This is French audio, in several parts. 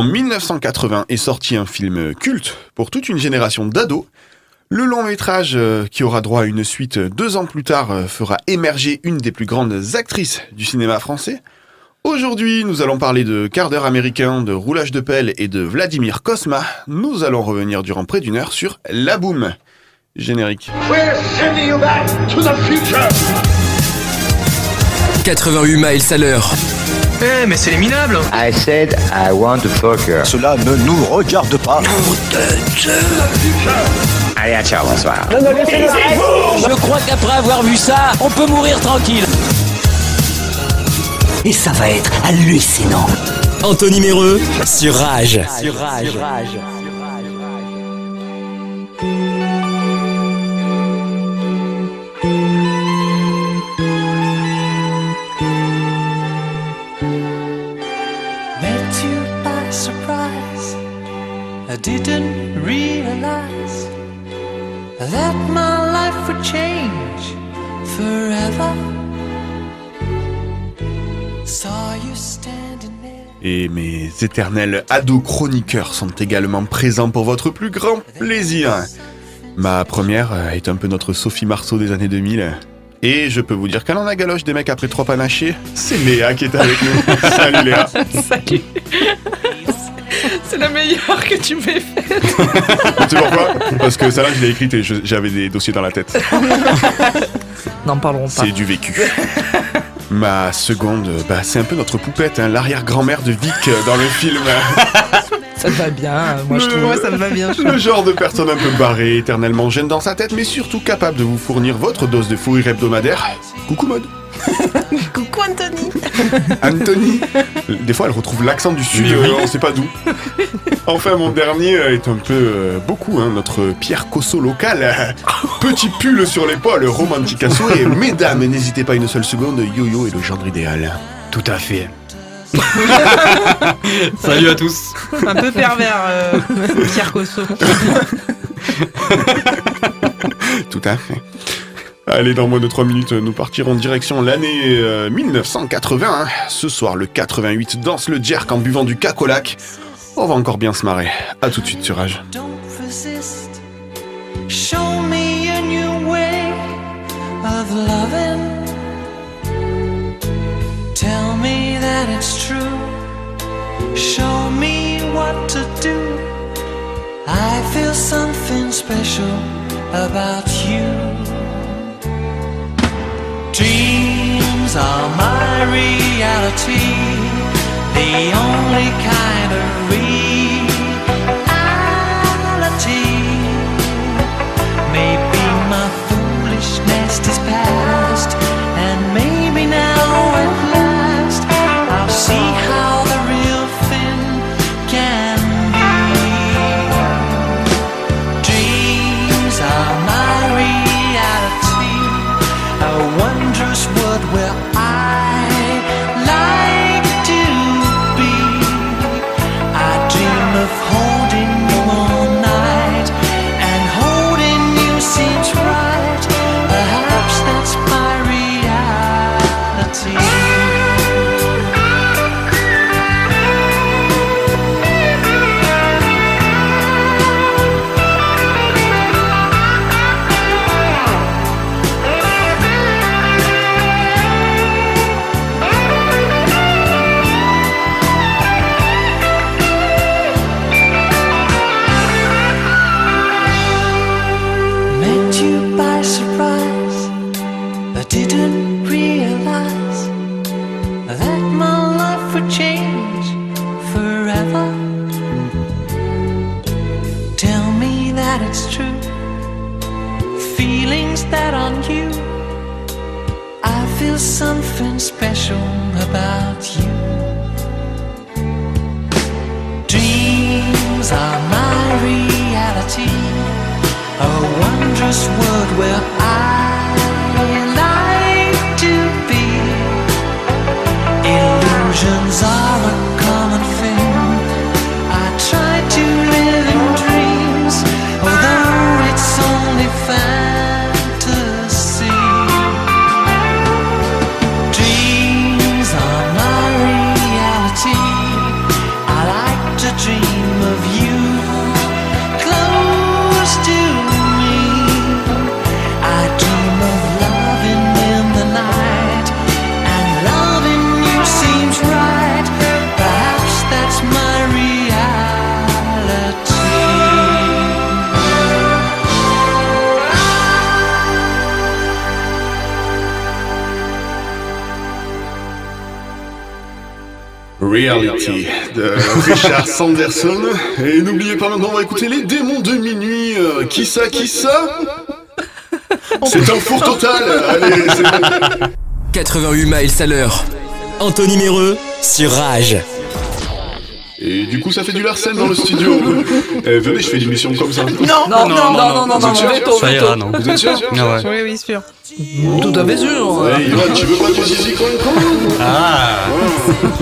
En 1980 est sorti un film culte pour toute une génération d'ados. Le long métrage, euh, qui aura droit à une suite deux ans plus tard, euh, fera émerger une des plus grandes actrices du cinéma français. Aujourd'hui, nous allons parler de quart d'heure américain, de roulage de pelle et de Vladimir Kosma. Nous allons revenir durant près d'une heure sur La Boom. Générique. We're sending you back to the future. 88 miles à l'heure. Eh, mais c'est les minables I said I want to fuck her. Cela ne nous regarde pas. Allez, à ciao, bonsoir. Je crois qu'après avoir vu ça, on peut mourir tranquille. Et ça va être hallucinant. Anthony Méreux sur Rage. Sur rage. met didn't realize that my life would change forever. Saw you standing there. Et mes éternels ados chroniqueurs sont également présents pour votre plus grand plaisir. Ma première est un peu notre Sophie Marceau des années 2000. Et je peux vous dire qu'elle en a galoche des mecs après trois panachés. C'est Léa qui est avec nous. Salut Léa. Salut C'est la meilleure que tu m'aies faite Tu sais pourquoi? Parce que celle-là, je l'ai écrite et j'avais des dossiers dans la tête. N'en parlerons pas. C'est du vécu. Ma seconde, bah, c'est un peu notre poupette, hein, l'arrière-grand-mère de Vic euh, dans le film. Ça te va bien, euh, moi je trouve. ouais, ça me va bien. Le genre de personne un peu barrée, éternellement jeune dans sa tête, mais surtout capable de vous fournir votre dose de fou rire hebdomadaire. Coucou mode. Coucou Anthony Anthony. Des fois, elle retrouve l'accent du sud, euh, on sait pas d'où. Enfin, mon dernier est un peu euh, beaucoup, hein, notre Pierre Cosso local. Petit pull sur l'épaule, romanticasso, et mesdames, n'hésitez pas une seule seconde, yo-yo est le genre idéal. Tout à fait. Salut à tous. Un peu pervers, euh, Pierre Cosso. Tout à fait. Allez, dans moins de 3 minutes, nous partirons direction l'année euh, 1980. Ce soir, le 88 danse le jerk en buvant du cacolac. On va encore bien se marrer. À tout de suite sur Rage. Show me a new way of loving. Tell me that it's true. Show me what to do. I feel something special about you. Dreams are my reality, the only kind of reality. Reality de Richard Sanderson. Et n'oubliez pas maintenant, on va écouter les démons de minuit. Euh, qui ça, qui ça C'est un four total. Allez, c'est bon. 88 miles à l'heure. Anthony Méreux sur Rage. Et du coup, ça fait du Larsen dans le studio. Eh, venez, je fais une mission comme ça. Non, non, non, non, non, sûr veto, Ça ira, non Vous êtes sûr Ah ouais. Oui, oui, sûr. Tout à fait sûr. Ouais, Ivan, tu veux pas du zizi quand Ah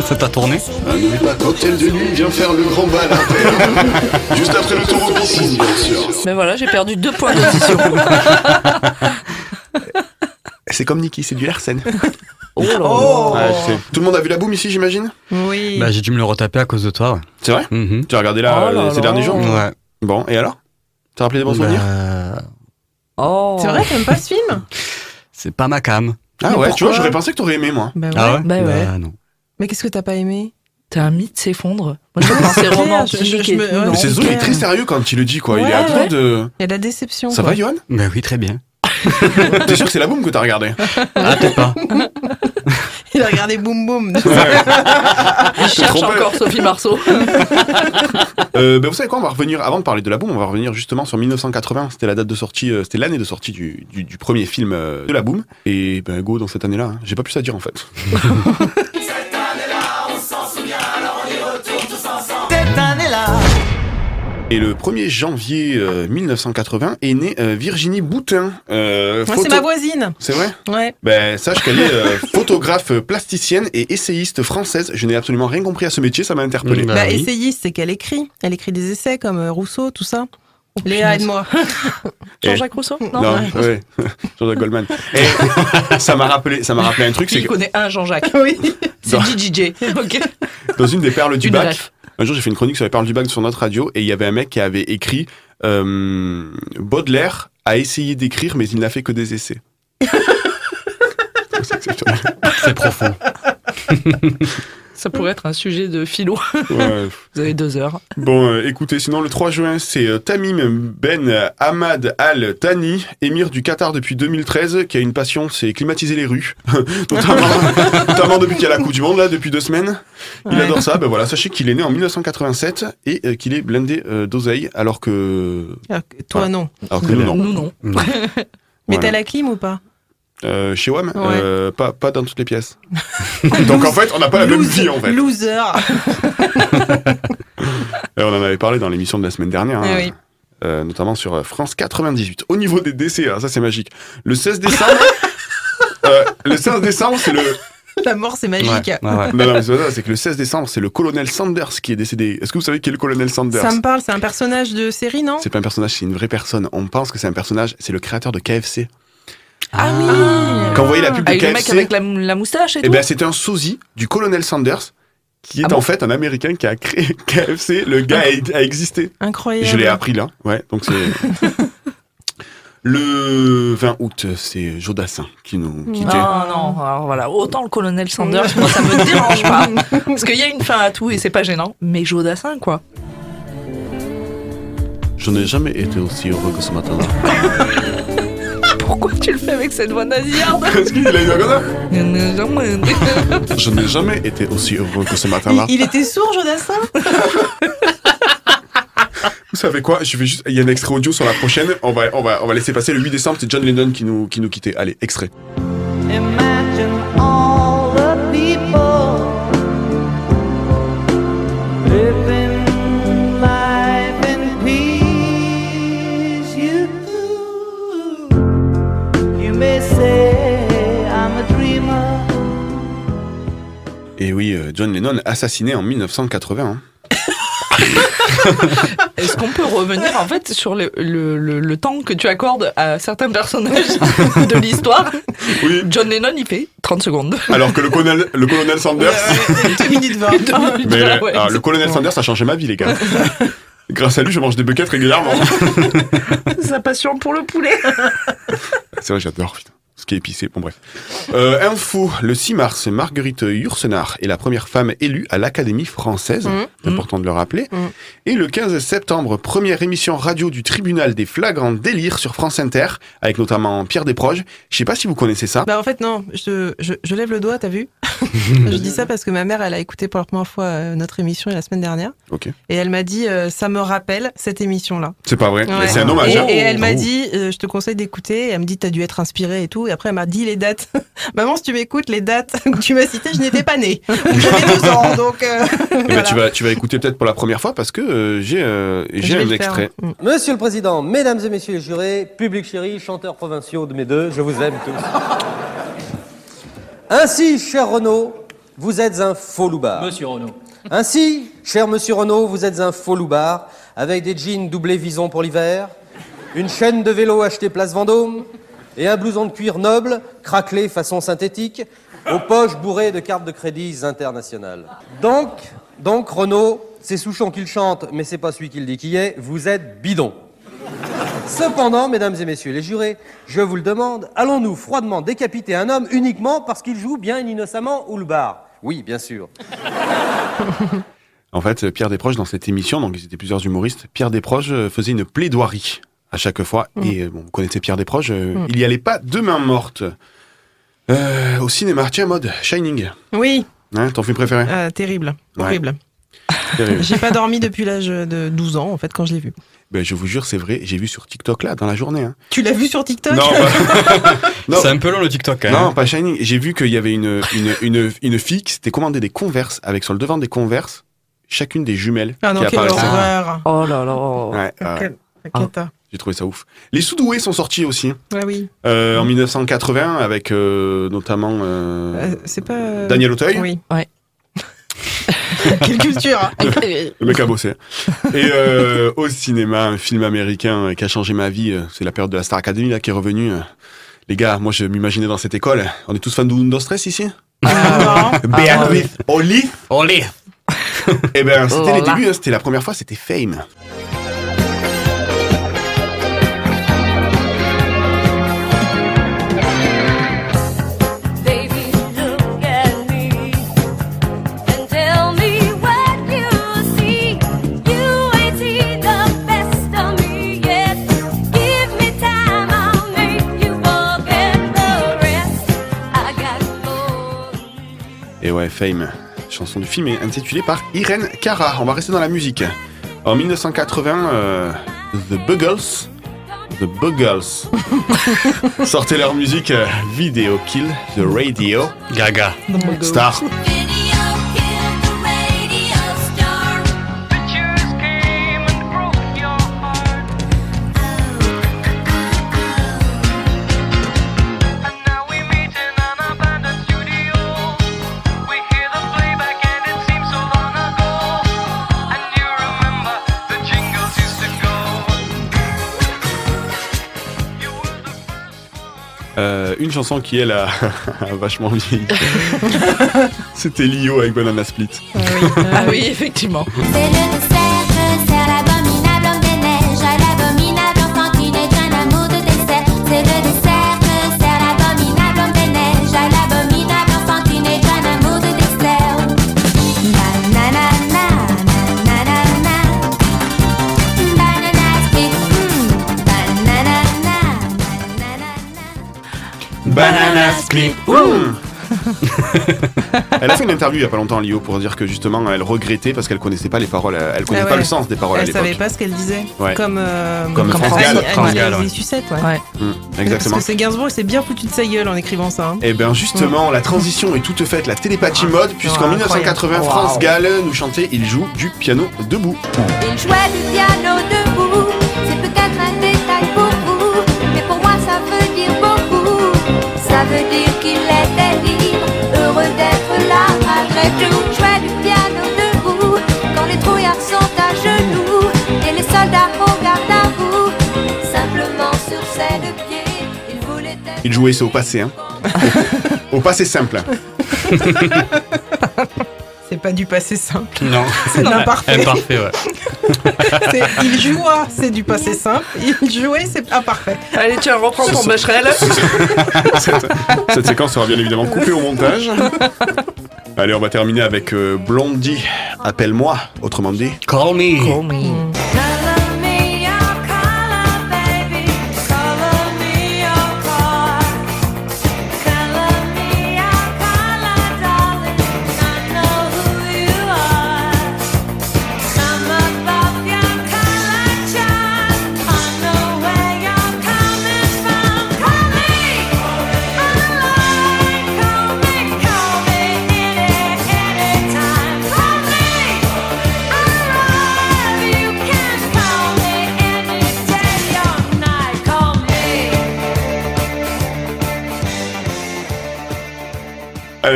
Ça t'a tourné Ah, n'oublie pas, cocktail de nuit, viens faire le grand bal. Juste après le tour au piscine, bien sûr. Mais voilà, j'ai perdu deux points d'audition. C'est comme Niki, c'est du Larsen. Oh là là. Ouais, c'est- Tout le monde a vu la boum ici, j'imagine Oui. Bah j'ai dû me le retaper à cause de toi. ouais. C'est vrai Mhm. Tu as regardé là, Oh là euh, ces là. derniers jours Ouais. Bon, et alors T'as rappelé des bons souvenirs Bah, Oh. C'est vrai, t'aimes pas ce film c'est pas ma cam. Ah mais ouais, tu vois, j'aurais pensé que t'aurais aimé, moi. Bah ouais. Ah ouais Bah ouais. non. Mais qu'est-ce que t'as pas aimé T'as un mythe s'effondre. Moi, je pensais clair, romantique. me-. Mais c'est Zoé, est ok. très sérieux quand il le dit, quoi. il est à de... Il y a de la déception. Ça quoi. va, Johan? Bah oui, très bien. T'es sûr que c'est la boum que t'as regardé Ah peut-être pas. Il a regardé Boum Boum. Il cherche trompé. encore Sophie Marceau. euh, ben, Vous savez quoi, on va revenir, avant de parler de la boum, on va revenir justement sur 1980. C'était la date de sortie, euh, c'était l'année de sortie du, du, du premier film euh, de la boum. Et ben go, dans cette année-là, hein, j'ai pas plus à dire en fait. Et le 1er janvier euh, 1980 est née euh, Virginie Boutin. euh, Moi, photo- c'est ma voisine. C'est vrai Ouais. Ben, sache qu'elle est euh, photographe plasticienne et essayiste française. Je n'ai absolument rien compris à ce métier, ça m'a interpellé. Bah Bah, oui. essayiste, c'est qu'elle écrit. Elle écrit des essais comme euh, Rousseau, tout ça. Léa, punaise. aide-moi. Jean-Jacques Rousseau Non, Non, ouais. Jean-Jacques Goldman. Et ça m'a rappelé, ça m'a rappelé un truc, c'est Il que connaît un Jean-Jacques. Oui. C'est Non. JJJ. Ok. dans une des perles du Une bac, ref. Un jour j'ai fait une chronique sur les perles du bac sur notre radio et il y avait un mec qui avait écrit euh, Baudelaire a essayé d'écrire mais il n'a fait que des essais. C'est profond. Ça pourrait être un sujet de philo. Ouais. Vous avez deux heures. Bon, euh, écoutez, sinon le 3 juin, c'est euh, Tamim Ben Ahmad Al Thani, émir du Qatar depuis 2013, qui a une passion, c'est climatiser les rues. notamment, notamment depuis qu'il y a la Coupe du Monde, là, depuis deux semaines. Il Ouais. adore ça. Ben voilà, sachez qu'il est né en 1987 et euh, qu'il est blindé euh, d'oseille, alors que... Alors que Toi, Ouais. non. Alors que nous, non. Nous, non. Non. Mais Voilà. t'as la clim ou pas? Euh, chez WAM, Ouais. euh, pas, pas dans toutes les pièces. Donc en fait, on n'a pas la même vie, en fait. Loser. Et on en avait parlé dans l'émission de la semaine dernière. hein. Eh oui. Euh, notamment sur euh, France 98. Au niveau des décès, alors ça c'est magique. Le 16 décembre, euh, le 16 décembre, c'est le. La mort, c'est magique. Ouais, ouais, ouais. Non, non, mais c'est pas ça, c'est que le 16 décembre, c'est le colonel Sanders qui est décédé. Est-ce que vous savez qui est le colonel Sanders? Ça me parle, c'est un personnage de série, non? C'est pas un personnage, c'est une vraie personne. On pense que c'est un personnage, c'est le créateur de KFC. Ah oui Quand vous voyez la pub de Avec le mec KFC, avec la, la moustache et eh tout ben c'est un sosie du colonel Sanders qui est Ah bon en fait un Américain qui a créé KFC. Le gars a, a existé. Incroyable. Je l'ai appris là, ouais, donc c'est... Le 20 août, c'est Jodassin qui nous quittait. Non, non, alors voilà, autant le colonel Sanders, moi ça me dérange pas. Parce qu'il y a une fin à tout et c'est pas gênant, mais Jodassin quoi. Je n'ai jamais été aussi heureux que ce matin-là. Pourquoi tu le fais avec cette voix nasillarde Est-ce qu'il a comme ça Je n'ai jamais été aussi heureux que ce Il, matin-là. il était sourd, Jodassin Vous savez quoi Je vais juste... Il y a un extrait audio sur la prochaine. On va, on va, on va laisser passer le 8 décembre. C'est John Lennon qui nous, qui nous quittait. Allez, extrait. Imagine oui, euh, John Lennon assassiné en 1980. hein. Est-ce qu'on peut revenir en fait sur le, le, le, le temps que tu accordes à certains personnages de l'histoire? Oui. John Lennon il fait 30 secondes. Alors que le colonel, le colonel Sanders... 2 minutes 20. Mais Ah le, ouais, alors, le colonel Sanders a changé ma vie, les gars. Grâce à lui, je mange des buckets régulièrement. Sa passion pour le poulet. C'est vrai, j'adore, putain. Ce qui est épicé, bon bref. Euh, info, le 6 mars, Marguerite Yourcenar est la première femme élue à l'Académie française, c'est important de le rappeler. Mhm. Et le 15 septembre, première émission radio du tribunal des flagrants délires sur France Inter, avec notamment Pierre Desproges. Je sais pas si vous connaissez ça. Bah en fait non, je, je, je lève le doigt, t'as vu Je dis ça parce que ma mère, elle a écouté pour la première fois euh, notre émission la semaine dernière. Et elle m'a dit, euh, ça me rappelle cette émission-là. C'est pas vrai, Ouais. c'est un hommage. Et, hein. et elle m'a Oh. dit, euh, je te conseille d'écouter. Elle me dit, t'as dû être inspirée et tout. Et après, elle m'a dit les dates. Maman, si tu m'écoutes, les dates que tu m'as citées, je n'étais pas née. J'avais deux ans, donc. euh, Eh ben, tu, vas, tu vas écouter peut-être pour la première fois parce que euh, j'ai euh, j'ai un faire. extrait. Mm. Monsieur le Président, Mesdames et Messieurs les jurés, public chéri, chanteurs provinciaux de mes deux, je vous aime tous. Ainsi, cher Renaud, vous êtes un faux loupard. Monsieur Renaud. Ainsi, cher Monsieur Renaud, vous êtes un faux loupard, avec des jeans doublés vison pour l'hiver, une chaîne de vélo achetée place Vendôme, et un blouson de cuir noble, craquelé façon synthétique, aux poches bourrées de cartes de crédits internationales. Donc, donc Renaud, c'est Souchon qui le chante, mais c'est pas celui qui le dit qui est, vous êtes bidon. Cependant, mesdames et messieurs les jurés, je vous le demande, allons-nous froidement décapiter un homme uniquement parce qu'il joue bien innocemment ou le bar? Oui, bien sûr. En fait, Pierre Desproges, dans cette émission, donc ils étaient plusieurs humoristes, Pierre Desproges euh, faisait une plaidoirie à chaque fois. Mm. Et euh, bon, vous connaissez Pierre Desproges, euh, il y allait pas de main morte. Euh, au cinéma, tiens, mode Shining. Oui, Hein, ton film préféré? Euh, terrible, Ouais. horrible. Terrible. J'ai pas dormi depuis l'âge de 12 ans, en fait, quand je l'ai vu. ben, Je vous jure, c'est vrai, j'ai vu sur TikTok là, dans la journée. hein. Tu l'as vu sur TikTok? Non, bah- non, C'est un peu long le TikTok quand non, pas Shining. J'ai vu qu'il y avait une, une, une, une fille qui s'était commandé des converses avec sur le devant des converses chacune des jumelles Ah non, qui horreur. Oh là là. Ouais, cata. J'ai trouvé ça ouf. Les Soudoués sont sortis aussi. Ouais, oui. Euh, en 1980 avec euh, notamment euh, Euh, c'est pas. euh, Daniel Auteuil. Oui. Ouais. Quelle culture hein. Le mec a bossé. Et euh, au cinéma, un film américain qui a changé ma vie, c'est la période de la Star Academy là qui est revenue. Les gars, moi je m'imaginais dans cette école. On est tous fans de Windows Stress ici? Ah, non. Beatrice Oli Olé Eh ben c'était les débuts, hein, c'était la première fois, c'était Fame. Ouais, Fame. Chanson du film est intitulée par Irène Cara. On va rester dans la musique. En 1980, euh, The Buggles, The Buggles, sortaient leur musique euh, Video Kill the Radio Gaga. Star. une chanson qui, elle, a, a vachement vieilli. C'était Lio avec Banana Split. Ah oui, effectivement. C'est le Elle a fait une interview il y a pas longtemps, Lio, pour dire que justement, elle regrettait parce qu'elle connaissait pas les paroles. Elle connaissait Ah pas ouais. le sens des paroles à Elle savait l'époque. pas ce qu'elle disait. Ouais. Comme, euh, Comme France Annie- Gall. France Gall, ouais. Sucette, ouais. Ouais. Mmh, Parce exactement. que c'est Gainsbourg, il s'est bien foutu de sa gueule en écrivant ça. hein. Et bien justement, la transition est toute faite, la télépathie mode, puisqu'en Ouais, 1980, incroyable. France. Gall nous chantait Il joue du piano debout. Il jouait du piano debout, veut dire qu'il était libre, heureux d'être là malgré tout. Il jouait du piano debout, quand les trouillards sont à genoux, et les soldats regardent à vous, simplement sur ses deux pieds. Il voulait être Il jouait, c'est au passé, hein. au, passé simple. C'est c'est pas du passé simple. Non. C'est de l'imparfait. Imparfait, ouais. Il joua, c'est du passé simple. Il jouait, c'est imparfait. Allez, tiens, reprends ton becherel. cette, cette séquence sera bien évidemment coupée au montage. Allez, on va terminer avec euh, Blondie, appelle-moi, autrement dit. Call me. Call me.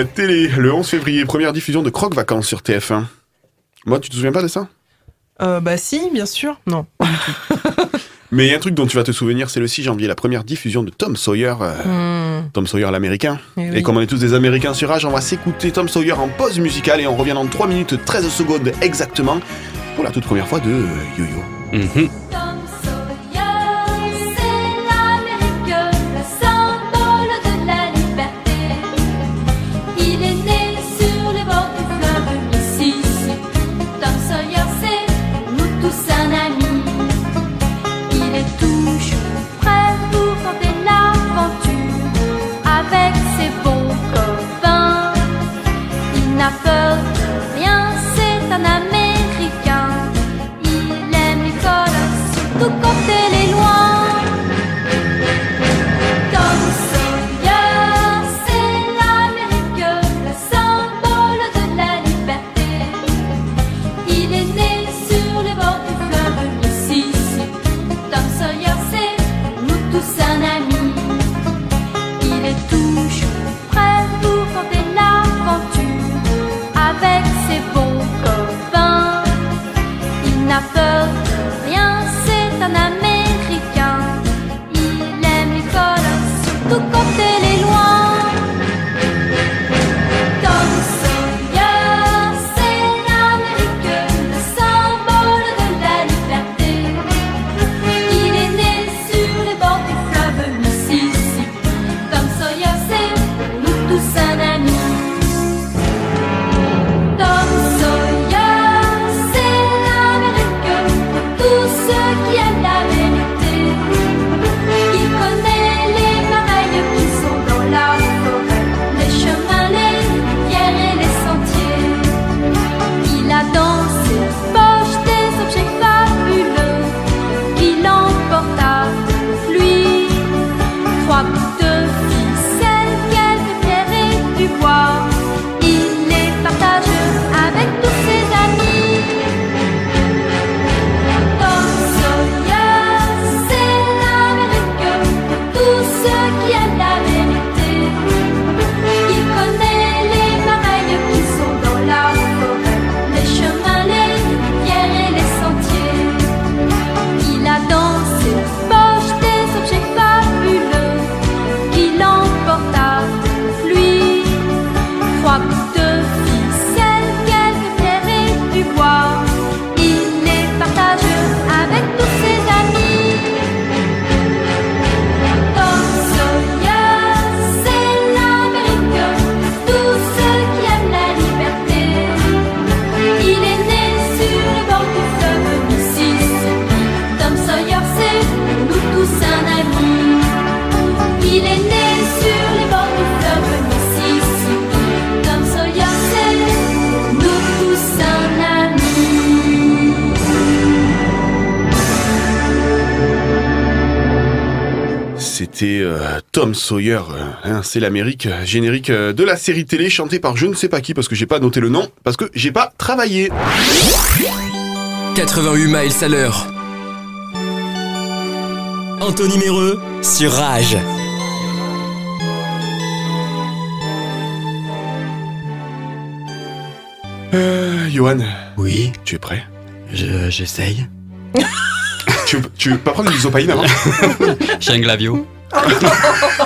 Télé, le 11 février, première diffusion de Croque Vacances sur TF1. Moi, tu te souviens pas de ça? Euh, bah si, bien sûr. Non. Mais il y a un truc dont tu vas te souvenir, c'est le 6 janvier, la première diffusion de Tom Sawyer. euh, Hmm. Tom Sawyer l'américain. Eh Et oui. comme on est tous des américains sur Rage, on va s'écouter Tom Sawyer en pause musicale et on revient dans 3 minutes 13 secondes exactement pour la toute première fois de euh, Yo-Yo. Mhm. Tom Sawyer, euh, hein, c'est l'Amérique, euh, générique euh, de la série télé chantée par je ne sais pas qui parce que j'ai pas noté le nom, parce que j'ai pas travaillé. 88 miles à l'heure. Anthony Méreux sur Rage. Euh, Johan, Oui, tu es prêt? Je- j'essaye. tu, veux- tu veux pas prendre du isopaïne avant J'ai un glavio.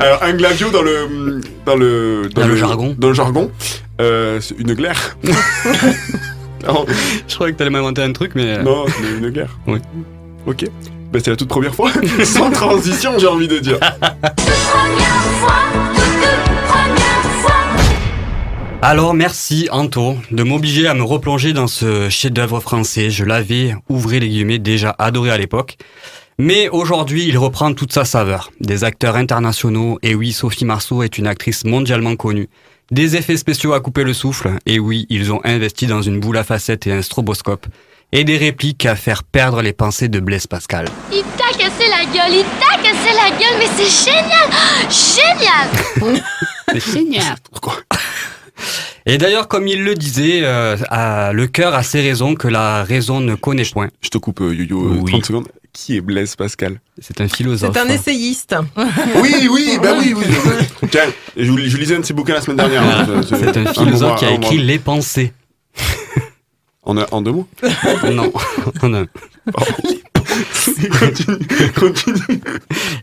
Alors un glavio dans le dans le Dans le jargon. dans le jargon. Euh, c'est une glaire. non, Je croyais que t'allais m'inventer un truc, mais. euh, non, c'est une glaire. Oui. Ok. Bah, c'est la toute première fois. Sans transition, j'ai envie de dire. Alors merci Anto de m'obliger à me replonger dans ce chef-d'œuvre français. Je l'avais, ouvrez les guillemets, déjà adoré à l'époque. Mais aujourd'hui, il reprend toute sa saveur. Des acteurs internationaux, et oui, Sophie Marceau est une actrice mondialement connue. Des effets spéciaux à couper le souffle, et oui, ils ont investi dans une boule à facettes et un stroboscope. Et des répliques à faire perdre les pensées de Blaise Pascal. Il t'a cassé la gueule, il t'a cassé la gueule, mais c'est génial Génial C'est génial. Pourquoi? Et d'ailleurs, comme il le disait, euh, à- le cœur a ses raisons que la raison ne connaît point. Je te coupe, euh, Yo-Yo, euh, Oui. 30 secondes. Qui est Blaise Pascal? C'est un philosophe. C'est un essayiste. Oui, oui, bah oui, oui. Tiens, je, je lisais un de ses bouquins la semaine dernière. hein, C'est un philosophe qui a écrit Les Pensées. En, un- en deux mots? Non, en un. Continue, continue.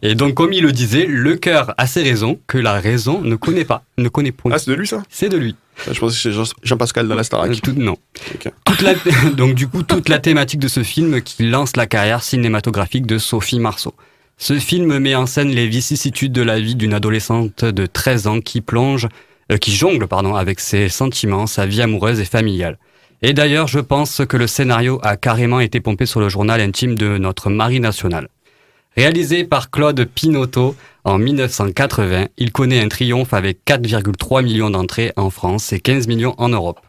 Et donc, comme il le disait, le cœur a ses raisons que la raison ne connaît pas, ne connaît point. Ah, c'est de lui ça? C'est de lui. Je pensais que Jean- Jean-Pascal dans la Euh, Starac. tout- non. Ok. Toute la- donc du coup, toute la thématique de ce film qui lance la carrière cinématographique de Sophie Marceau. Ce film met en scène les vicissitudes de la vie d'une adolescente de 13 ans qui plonge, euh, qui jongle pardon, avec ses sentiments, sa vie amoureuse et familiale. Et d'ailleurs, je pense que le scénario a carrément été pompé sur le journal intime de notre Marie nationale. Réalisé par Claude Pinotto en 1980, il connaît un triomphe avec 4,3 millions d'entrées en France et 15 millions en Europe.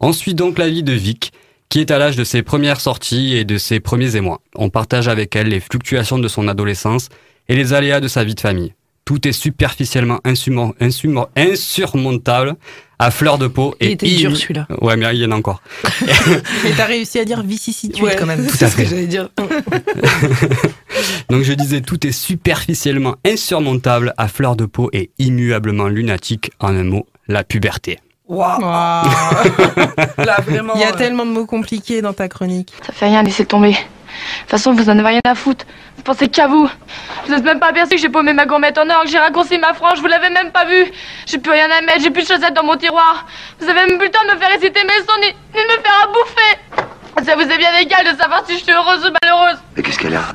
On suit donc la vie de Vic, qui est à l'âge de ses premières sorties et de ses premiers émois. On partage avec elle les fluctuations de son adolescence et les aléas de sa vie de famille. Tout est superficiellement insurmontable, à fleur de peau Il et était dur, immi- celui-là. Ouais, mais il y en a encore. Mais t'as réussi à dire vicissitude Ouais, quand même. Tout c'est à ce que fait. j'allais dire. Donc je disais, tout est superficiellement insurmontable, à fleur de peau et immuablement lunatique. En un mot, la puberté. Waouh Waouh. Là, vraiment. Il y a euh, tellement de mots compliqués dans ta chronique. Ça fait rien, laissez tomber. De toute façon, vous en avez rien à foutre. Vous pensez qu'à vous. Vous n'êtes même pas aperçu que j'ai paumé ma gourmette en or, que j'ai raccourci ma frange, vous l'avez même pas vu. J'ai plus rien à mettre, j'ai plus de chaussettes dans mon tiroir. Vous avez même plus le temps de me faire réciter mes sons, ni, ni de me faire à bouffer. Ça vous est bien égal de savoir si je suis heureuse ou malheureuse. Mais qu'est-ce qu'elle a?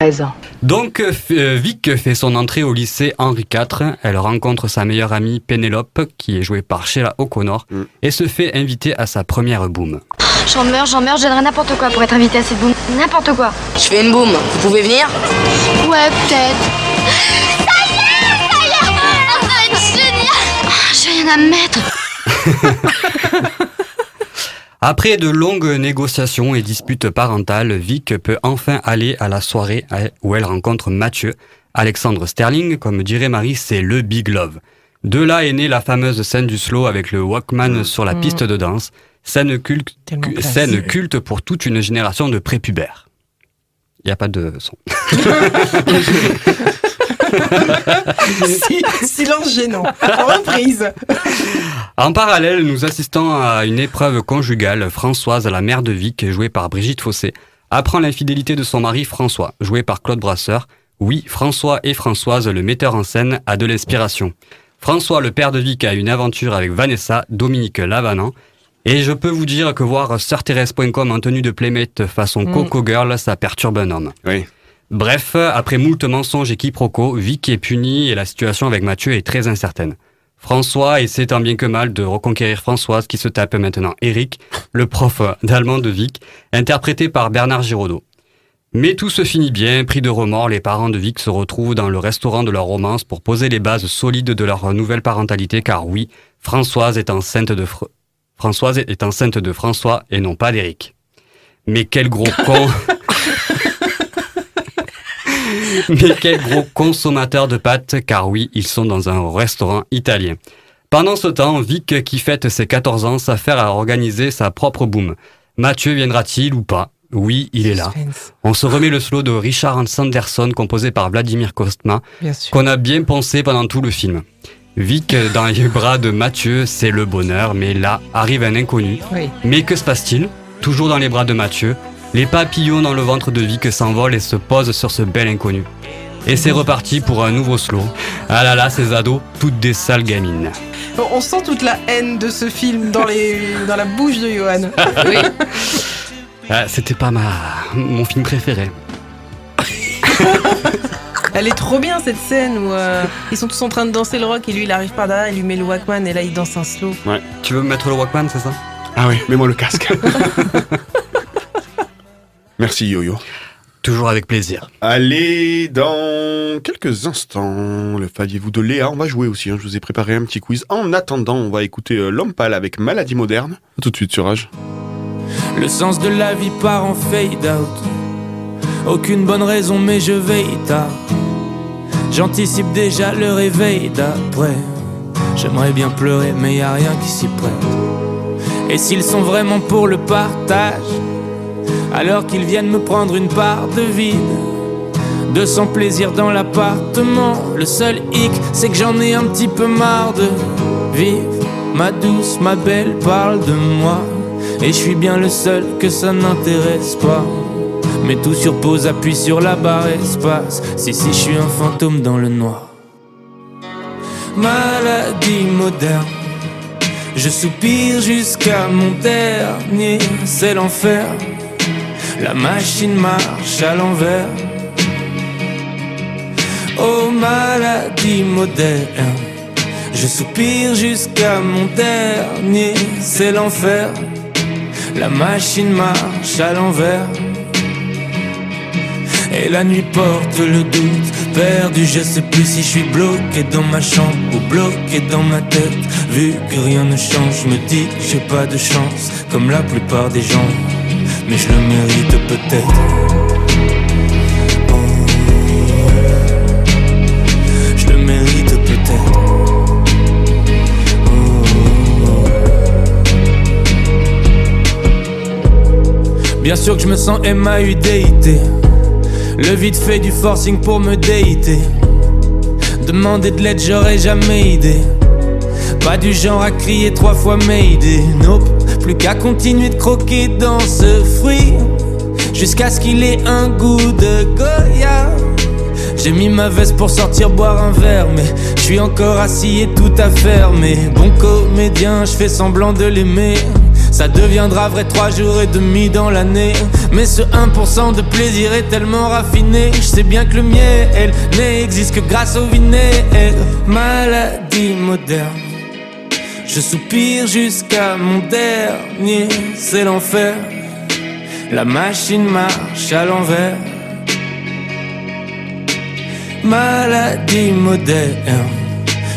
13 ans. Donc euh, euh, Vic fait son entrée au lycée Henri IV. Elle rencontre sa meilleure amie Pénélope, qui est jouée par Sheila O'Connor, Mm. et se fait inviter à sa première boom. J'en meurs, j'en meurs, je donnerais n'importe quoi pour être invitée à cette boum. N'importe quoi. Je fais une boum, vous pouvez venir? Ouais, peut-être. Ça y est, ça y est Ah, Ça va être génial Ah, J'ai rien à mettre. Après de longues négociations et disputes parentales, Vic peut enfin aller à la soirée où elle rencontre Mathieu. Alexandre Sterling, comme dirait Marie, c'est le Big Love. De là est née la fameuse scène du slow avec le Walkman sur la Mm. piste de danse, scène culte, Tellement cu- classe. scène culte pour toute une génération de prépubères. Il n'y a pas de son. Si- Silence gênant. Reprise. En parallèle, nous assistons à une épreuve conjugale. Françoise, la mère de Vic, jouée par Brigitte Fossé, apprend l'infidélité de son mari François, joué par Claude Brasseur. Oui, François et Françoise, le metteur en scène, a de l'inspiration. François, le père de Vic, a une aventure avec Vanessa, Dominique Lavanant. Et je peux vous dire que voir sœurthérèse.com en tenue de playmate façon Mm. Coco Girl, ça perturbe un homme. Oui. Bref, après moult mensonges et quiproquos, Vic est puni et la situation avec Mathieu est très incertaine. François essaie tant bien que mal de reconquérir Françoise qui se tape maintenant Eric, le prof d'allemand de Vic, interprété par Bernard Giraudot. Mais tout se finit bien, pris de remords, les parents de Vic se retrouvent dans le restaurant de leur romance pour poser les bases solides de leur nouvelle parentalité car oui, Françoise est enceinte de Fr- Françoise est enceinte de François et non pas d'Eric. Mais quel gros con Mais quel gros consommateur de pâtes, car oui, ils sont dans un restaurant italien. Pendant ce temps, Vic, qui fête ses 14 ans, s'affaire à organiser sa propre boom. Mathieu viendra-t-il ou pas? Oui, il est là. On se remet le slow de Richard Sanderson, composé par Vladimir Kostma, qu'on a bien pensé pendant tout le film. Vic, dans les bras de Mathieu, c'est le bonheur, mais là arrive un inconnu. Oui. Mais que se passe-t-il? Toujours dans les bras de Mathieu, les papillons dans le ventre de Vic s'envolent et se posent sur ce bel inconnu. Et c'est reparti pour un nouveau slow. Ah là là, ces ados, toutes des sales gamines. Bon, On sent toute la haine de ce film dans, les, dans la bouche de Johan. Ah, C'était pas ma... mon film préféré. Elle est trop bien cette scène où euh, ils sont tous en train de danser le rock et lui il arrive par derrière, il lui met le Walkman et là il danse un slow. Ouais. Tu veux me mettre le Walkman, c'est ça? Ah oui, mets-moi le casque. Merci Yo-Yo. Toujours avec plaisir. Allez, dans quelques instants, le faviez-vous de Léa, on va jouer aussi. hein, je vous ai préparé un petit quiz. En attendant, on va écouter euh, L'homme pâle avec Maladie moderne. À tout de suite sur Rage. Le sens de la vie part en fade out. Aucune bonne raison, mais je veille tard. J'anticipe déjà le réveil d'après. J'aimerais bien pleurer, mais y a rien qui s'y prête. Et s'ils sont vraiment pour le partage, alors qu'ils viennent me prendre une part de vide. De son plaisir dans l'appartement. Le seul hic, c'est que j'en ai un petit peu marre de vivre. Ma douce, ma belle parle de moi. Et je suis bien le seul que ça n'intéresse pas. Mais tout sur pause, appuie sur la barre espace. Si, si, je suis un fantôme dans le noir. Maladie moderne. Je soupire jusqu'à mon dernier, c'est l'enfer. La machine marche à l'envers. Oh maladie moderne. Je soupire jusqu'à mon dernier, c'est l'enfer. La machine marche à l'envers. Et la nuit porte le doute, perdu, je sais plus si je suis bloqué dans ma chambre ou bloqué dans ma tête. Vu que rien ne change, je me dis que j'ai pas de chance, comme la plupart des gens. Mais je le mérite peut-être. Je le mérite peut-être. Bien sûr que je me sens MAUDIT. Le vide fait du forcing pour me déiter. Demander de l'aide, j'aurais jamais idée. Pas du genre à crier trois fois Mayday. Nope, plus qu'à continuer de croquer dans ce fruit. Jusqu'à ce qu'il ait un goût de Goya. J'ai mis ma veste pour sortir boire un verre, mais je suis encore assis et tout à fermer. Bon comédien, je fais semblant de l'aimer. Ça deviendra vrai trois jours et demi dans l'année. Mais ce 1% de plaisir est tellement raffiné. Je sais bien que le miel n'existe que grâce au vinaigre. Maladie moderne. Je soupire jusqu'à mon dernier, c'est l'enfer. La machine marche à l'envers. Maladie moderne.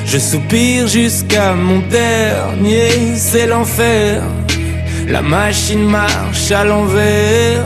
Je soupire jusqu'à mon dernier, c'est l'enfer. La machine marche à l'envers.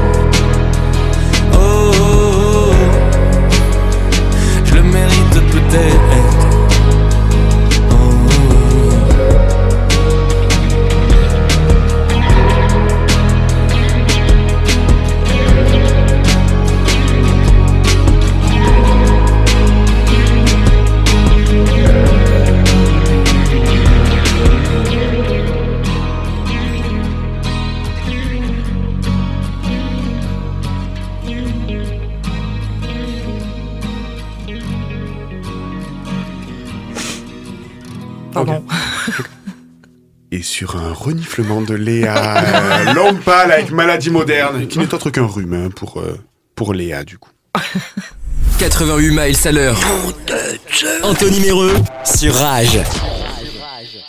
Reniflement de Léa, euh, l'homme pâle avec maladie moderne, qui n'est autre qu'un rhume hein, pour, euh, pour Léa du coup. 88 miles à l'heure. Anthony Méreux sur Rage.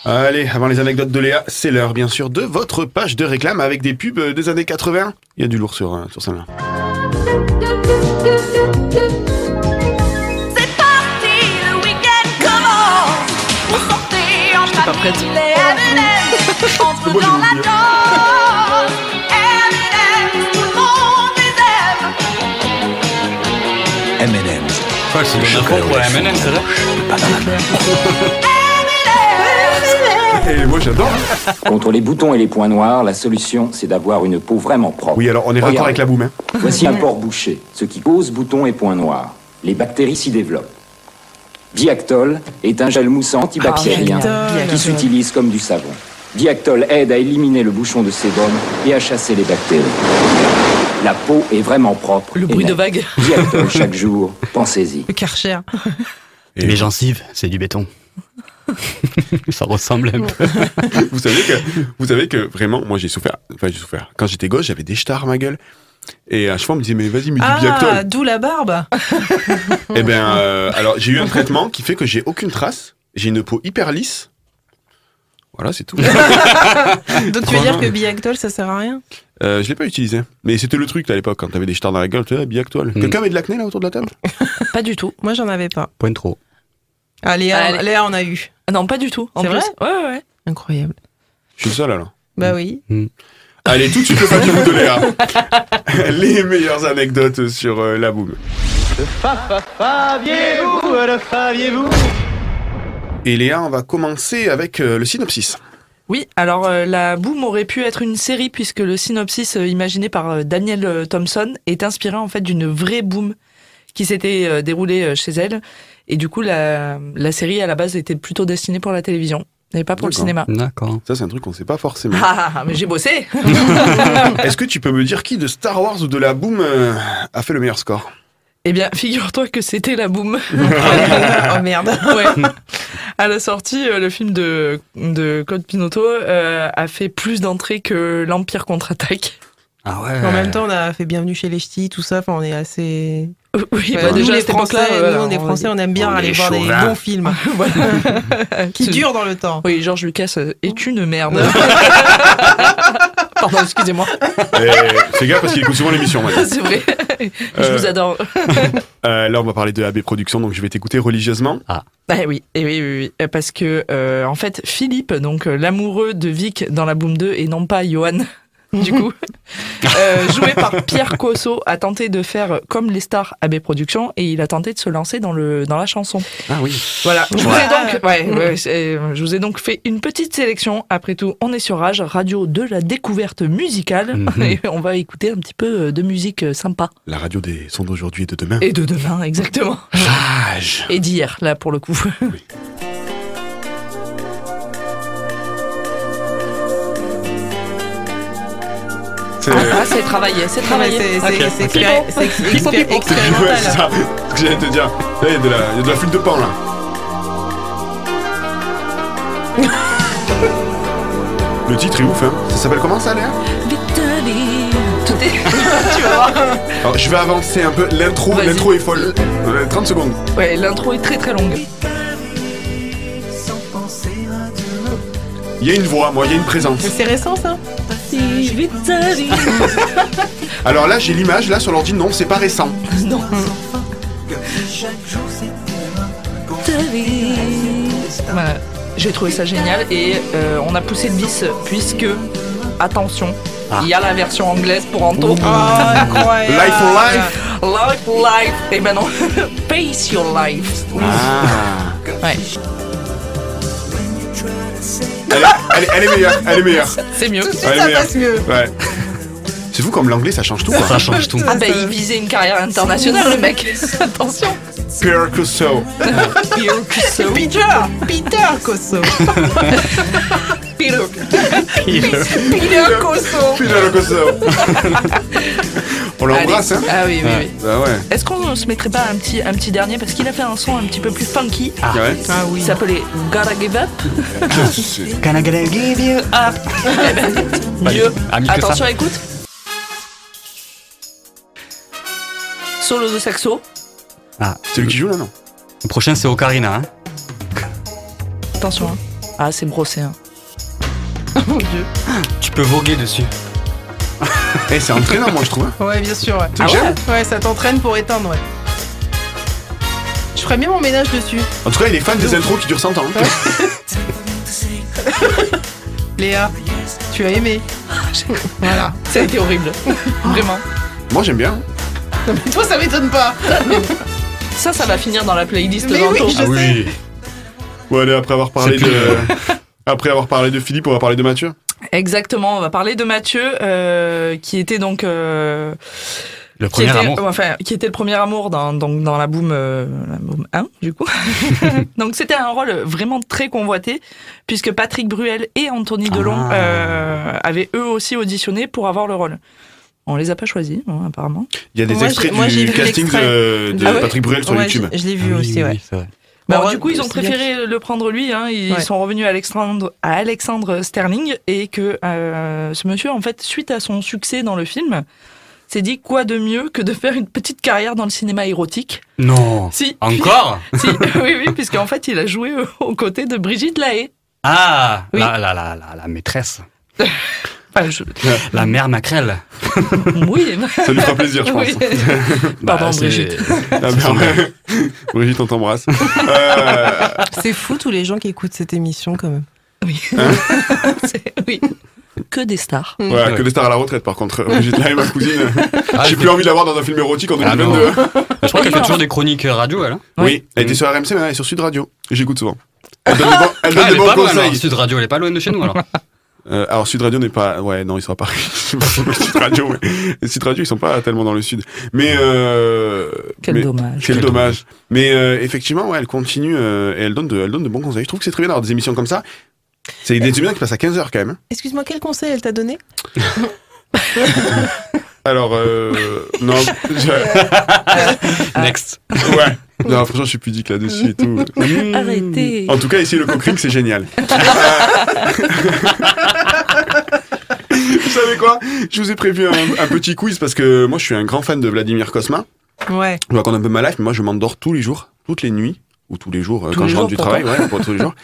Allez, avant les anecdotes de Léa, c'est l'heure bien sûr de votre page de réclame avec des pubs euh, des années 80. Il y a du lourd sur, euh, sur celle-là. C'est parti, le week-end commence. Pour sortir en pas prête. Entre dans la danse. M&M's, tout le monde les aime. M&M's. c'est une info pour la c'est vrai Et moi j'adore. Contre les boutons et les points noirs, la solution, c'est d'avoir une peau vraiment propre. Oui, alors on est raccord Regardez. avec la boum. hein. Voici un port bouché, ce qui cause boutons et points noirs. les bactéries s'y développent. Diactol est un gel moussant antibactérien Ah, qui Diactol. s'utilise comme du savon. Diactol aide à éliminer le bouchon de sébum et à chasser les bactéries. La peau est vraiment propre. Le bruit de vague. Diactol chaque jour, pensez-y. Le Karcher. Et les gencives, c'est du béton. Ça ressemble un peu. vous savez que, vous savez que vraiment, moi j'ai souffert. Enfin, j'ai souffert. Quand j'étais gosse, j'avais des stars à ma gueule. Et à chaque fois, on me disait, mais vas-y, mais du Ah, Biactol. d'où la barbe? Eh ben, euh, alors j'ai eu un traitement qui fait que j'ai aucune trace. J'ai une peau hyper lisse. Voilà, c'est tout. Donc tu veux dire que Biactol, ça sert à rien? Euh, je l'ai pas utilisé. Mais c'était le truc à l'époque, quand t'avais des stars dans la gueule, tu sais, Biactol. Mm. Quelqu'un avait de l'acné là autour de la table? Pas du tout. Moi, j'en avais pas. Point trop. Ah, Léa, Allez. Léa, on a eu. Ah Non, pas du tout. en C'est plus. vrai? Ouais, ouais, ouais. Incroyable. Je suis le seul alors. Bah oui. Allez, tout de suite le Fabiez-vous de Léa. Les meilleures anecdotes sur euh, la boum. Faviez-vous, le faviez-vous Et Léa, on va commencer avec euh, le synopsis. Oui, alors euh, la boum aurait pu être une série puisque le synopsis euh, imaginé par euh, Daniel euh, Thompson est inspiré en fait d'une vraie boum qui s'était euh, déroulée euh, chez elle. Et du coup, la, la série à la base était plutôt destinée pour la télévision et pas pour le cinéma. D'accord. Ça, c'est un truc qu'on sait pas forcément. Ah, ah, mais j'ai bossé Est-ce que tu peux me dire qui de Star Wars ou de la boum euh, a fait le meilleur score? Eh bien, figure-toi que c'était la boum. oh merde. Ouais. À la sortie, euh, le film de, de Claude Pinotto euh, a fait plus d'entrées que l'Empire contre-attaque. Ah ouais. En même temps, on a fait Bienvenue chez les Ch'tis, tout ça. Enfin, on est assez. Oui, bah, nous, déjà, les Français, voilà, nous, les on- Français, on aime bien on aller est voir des bons films qui durent dans le temps. Oui, Georges Lucas euh, est une merde. Pardon, excusez-moi. Fais gaffe parce qu'il écoute souvent l'émission. maintenant. C'est vrai. Je Euh, vous adore. Euh, là, on va parler de AB Productions, donc je vais t'écouter religieusement. Ah. Bah oui, et oui, oui, oui, Euh, parce que euh, en fait, Philippe, donc l'amoureux de Vic dans la Boom 2 et non pas Johan, du coup, euh, joué par Pierre Cosso, a tenté de faire comme les stars AB Productions et il a tenté de se lancer dans le dans la chanson. Ah oui. Voilà. Je vous ai donc, ouais, ouais, c'est- je vous ai donc fait une petite sélection. Après tout, on est sur Rage, radio de la découverte musicale, Mhm. et on va écouter un petit peu de musique euh, sympa. La radio des sons d'aujourd'hui et de demain. Et de demain, exactement. Rage. Et d'hier, là, pour le coup. C'est Ah, c'est travaillé, c'est travaillé. C'est- c'est- Ok, c'est expérimental. Ouais, c'est ça. Ce que j'allais te dire. Là, il y a de la, il y a de la flûte de pan là. Le titre est ouf, hein. Ça s'appelle comment ça, Léa? Tout est. tu vas voir. Alors, je vais avancer un peu. L'intro, l'intro est folle. Euh, 30 secondes. Ouais, l'intro est très très longue. Il y a une voix, moi, il y a une présence. C'est récent ça? Alors là, j'ai l'image, là, sur l'ordi, non, c'est pas récent. Non. Voilà. J'ai trouvé ça génial et euh, on a poussé le bis puisque, attention, il y a la version anglaise pour Anto. Ah, incroyable. Life for life. Life, life. Et ben non, face your life. Ah. Ouais, Elle est, elle est- elle est meilleure, elle est meilleure. c'est mieux. Elle est ça meilleure. passe mieux. Ouais. C'est vous comme l'anglais, ça change tout. Quoi. Ça change tout. Ah bah il visait une carrière internationale le mec. Attention. Pierre Cosso. Peter Peter Peter Cosso Peter. Peter Cosso Pierre Cosso. On l'embrasse, hein Ah oui, oui, oui. Bah ouais. Est-ce qu'on se mettrait pas un petit, un petit dernier? Parce qu'il a fait un son un petit peu plus funky. Ah ouais. Ah oui Il s'appelait Gotta Give Up. Can I gonna give you up? Ah, ça. Attention, écoute. Solo de saxo. Ah, C'est lui qui joue là, non? Le prochain c'est Ocarina. Hein. Attention. hein. Ah, c'est brossé. Hein. Mon dieu Tu peux voguer dessus. Eh, c'est entraînant, moi, je trouve. hein. Ouais, bien sûr, ouais. J'aime. Ouais, ça t'entraîne pour éteindre, ouais. Je ferais bien mon ménage dessus. En tout cas, il est fan des intros qui durent 100 ans. hein. Léa, tu as aimé. Voilà. Ça a été horrible. Vraiment. Moi, j'aime bien. Non, mais toi, ça m'étonne pas. Ça, ça va finir dans la playlist Mais d'Anto. oui, je Ah oui. Bon, allez, après avoir parlé C'est de. Après avoir parlé de Philippe, on va parler de Mathieu. Exactement, on va parler de Mathieu, euh, qui était donc euh, Le qui premier était, amour. enfin, qui était le premier amour dans, donc, dans la boom, euh, la boom 1, du coup. donc c'était un rôle vraiment très convoité, puisque Patrick Bruel et Anthony Delon Ah. euh, avaient eux aussi auditionné pour avoir le rôle. On les a pas choisis, hein, apparemment. Il y a des Moi, extraits moi, du casting de, de Ah ouais Patrick Bruel sur Ouais, YouTube. Je, je l'ai vu Oui, aussi, oui, ouais. c'est vrai. Bon, Bah, du coup, ils ont bien préféré le prendre lui. Hein. Ils Ouais. sont revenus à Alexandre, à Alexandre Sterling et que euh, ce monsieur, en fait, suite à son succès dans le film, s'est dit quoi de mieux que de faire une petite carrière dans le cinéma érotique. Non. Si. Encore Si, oui, oui, puisqu'en fait, il a joué aux côtés de Brigitte Lahaye. Ah, Oui. la, la, la, la maîtresse. Enfin, je- La mère maquerelle. Oui. Ça lui fera plaisir, je pense. Oui. Bah, Pardon, c'est- Brigitte. Ah, merde. Brigitte, on t'embrasse. Euh, C'est fou tous les gens qui écoutent cette émission quand même. Oui. Oui. Que des stars. ouais, Ouais. que des stars à la retraite, par contre. Brigitte là, ma cousine. Ah, J'ai je- plus envie de la voir dans un film érotique en Ah, 2022. Je crois qu'elle fait toujours des chroniques radio, elle. hein Oui, elle était sur RMC, maintenant elle est sur Sud Radio. J'écoute souvent. Elle donne des bons, elle donne Ah, des elle est bons pas loin, alors. conseils. Sud Radio, elle est pas loin de chez nous alors. Euh, alors Sud Radio n'est pas, ouais, non, ils sont à Paris. Sud Radio, les Sud Radio, ils sont pas tellement dans le sud. Mais euh, Quel mais- dommage. Quel dommage. Mais euh, effectivement, ouais, elle continue euh, et elle donne de, elle donne de bons conseils. Je trouve que c'est très bien d'avoir des émissions comme ça. C'est des émissions qui passent à 15 h quand même. hein. Excuse-moi, quel conseil elle t'a donné? Alors, euh, non, je- Next. ouais. Non, franchement, je suis pudique là-dessus et tout. Arrêtez. En tout cas, ici, le cockring, c'est génial. Vous savez quoi? Je vous ai prévu un, un petit quiz parce que moi, je suis un grand fan de Vladimir Kosma. Ouais. Je raconte un peu ma life, mais moi, je m'endors tous les jours, toutes les nuits, ou tous les jours, euh, Tous quand les je jours rentre du travail, ouais, pour tous les jours.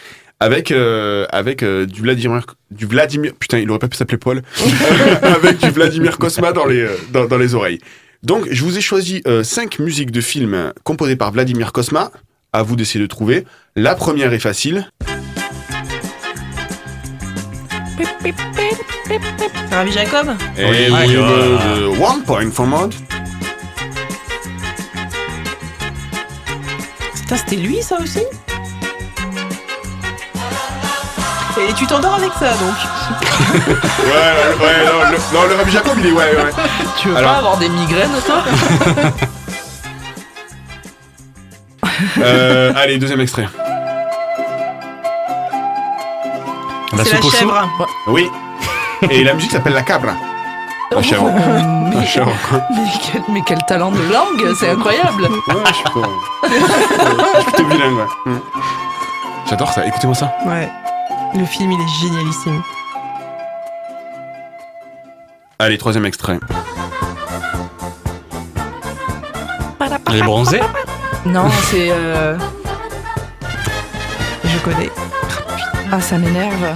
Avec, euh, avec euh, du Vladimir, du Vladimir, putain, il aurait pas pu s'appeler Paul, avec du Vladimir Kosma dans les, euh, dans, dans les oreilles. Donc, je vous ai choisi euh, cinq musiques de films composées par Vladimir Kosma. À vous d'essayer de trouver. La première est facile. C'est Ravi Jacob Et Oui, oui, le- One Point for Mode. Putain, c'était lui ça aussi? Et tu t'endors avec ça donc Ouais, ouais, ouais, non, le, non, le Rabbi Jacob, il est, ouais, ouais. Tu veux Alors- pas avoir des migraines, toi Euh, allez, deuxième extrait. La C'est la chèvre. Oui. Et la musique s'appelle La Cabra. La chèvre. La mais, chèvre, quoi. mais quel, mais quel talent de langue, c'est incroyable. Ouais, je suis pas. Je suis plutôt bilingue, ouais. J'adore ça, écoutez-moi ça. Ouais. Le film, il est génialissime. Allez, troisième extrait. Les bronzés. Non, c'est. euh, Je connais. Ah, ça m'énerve.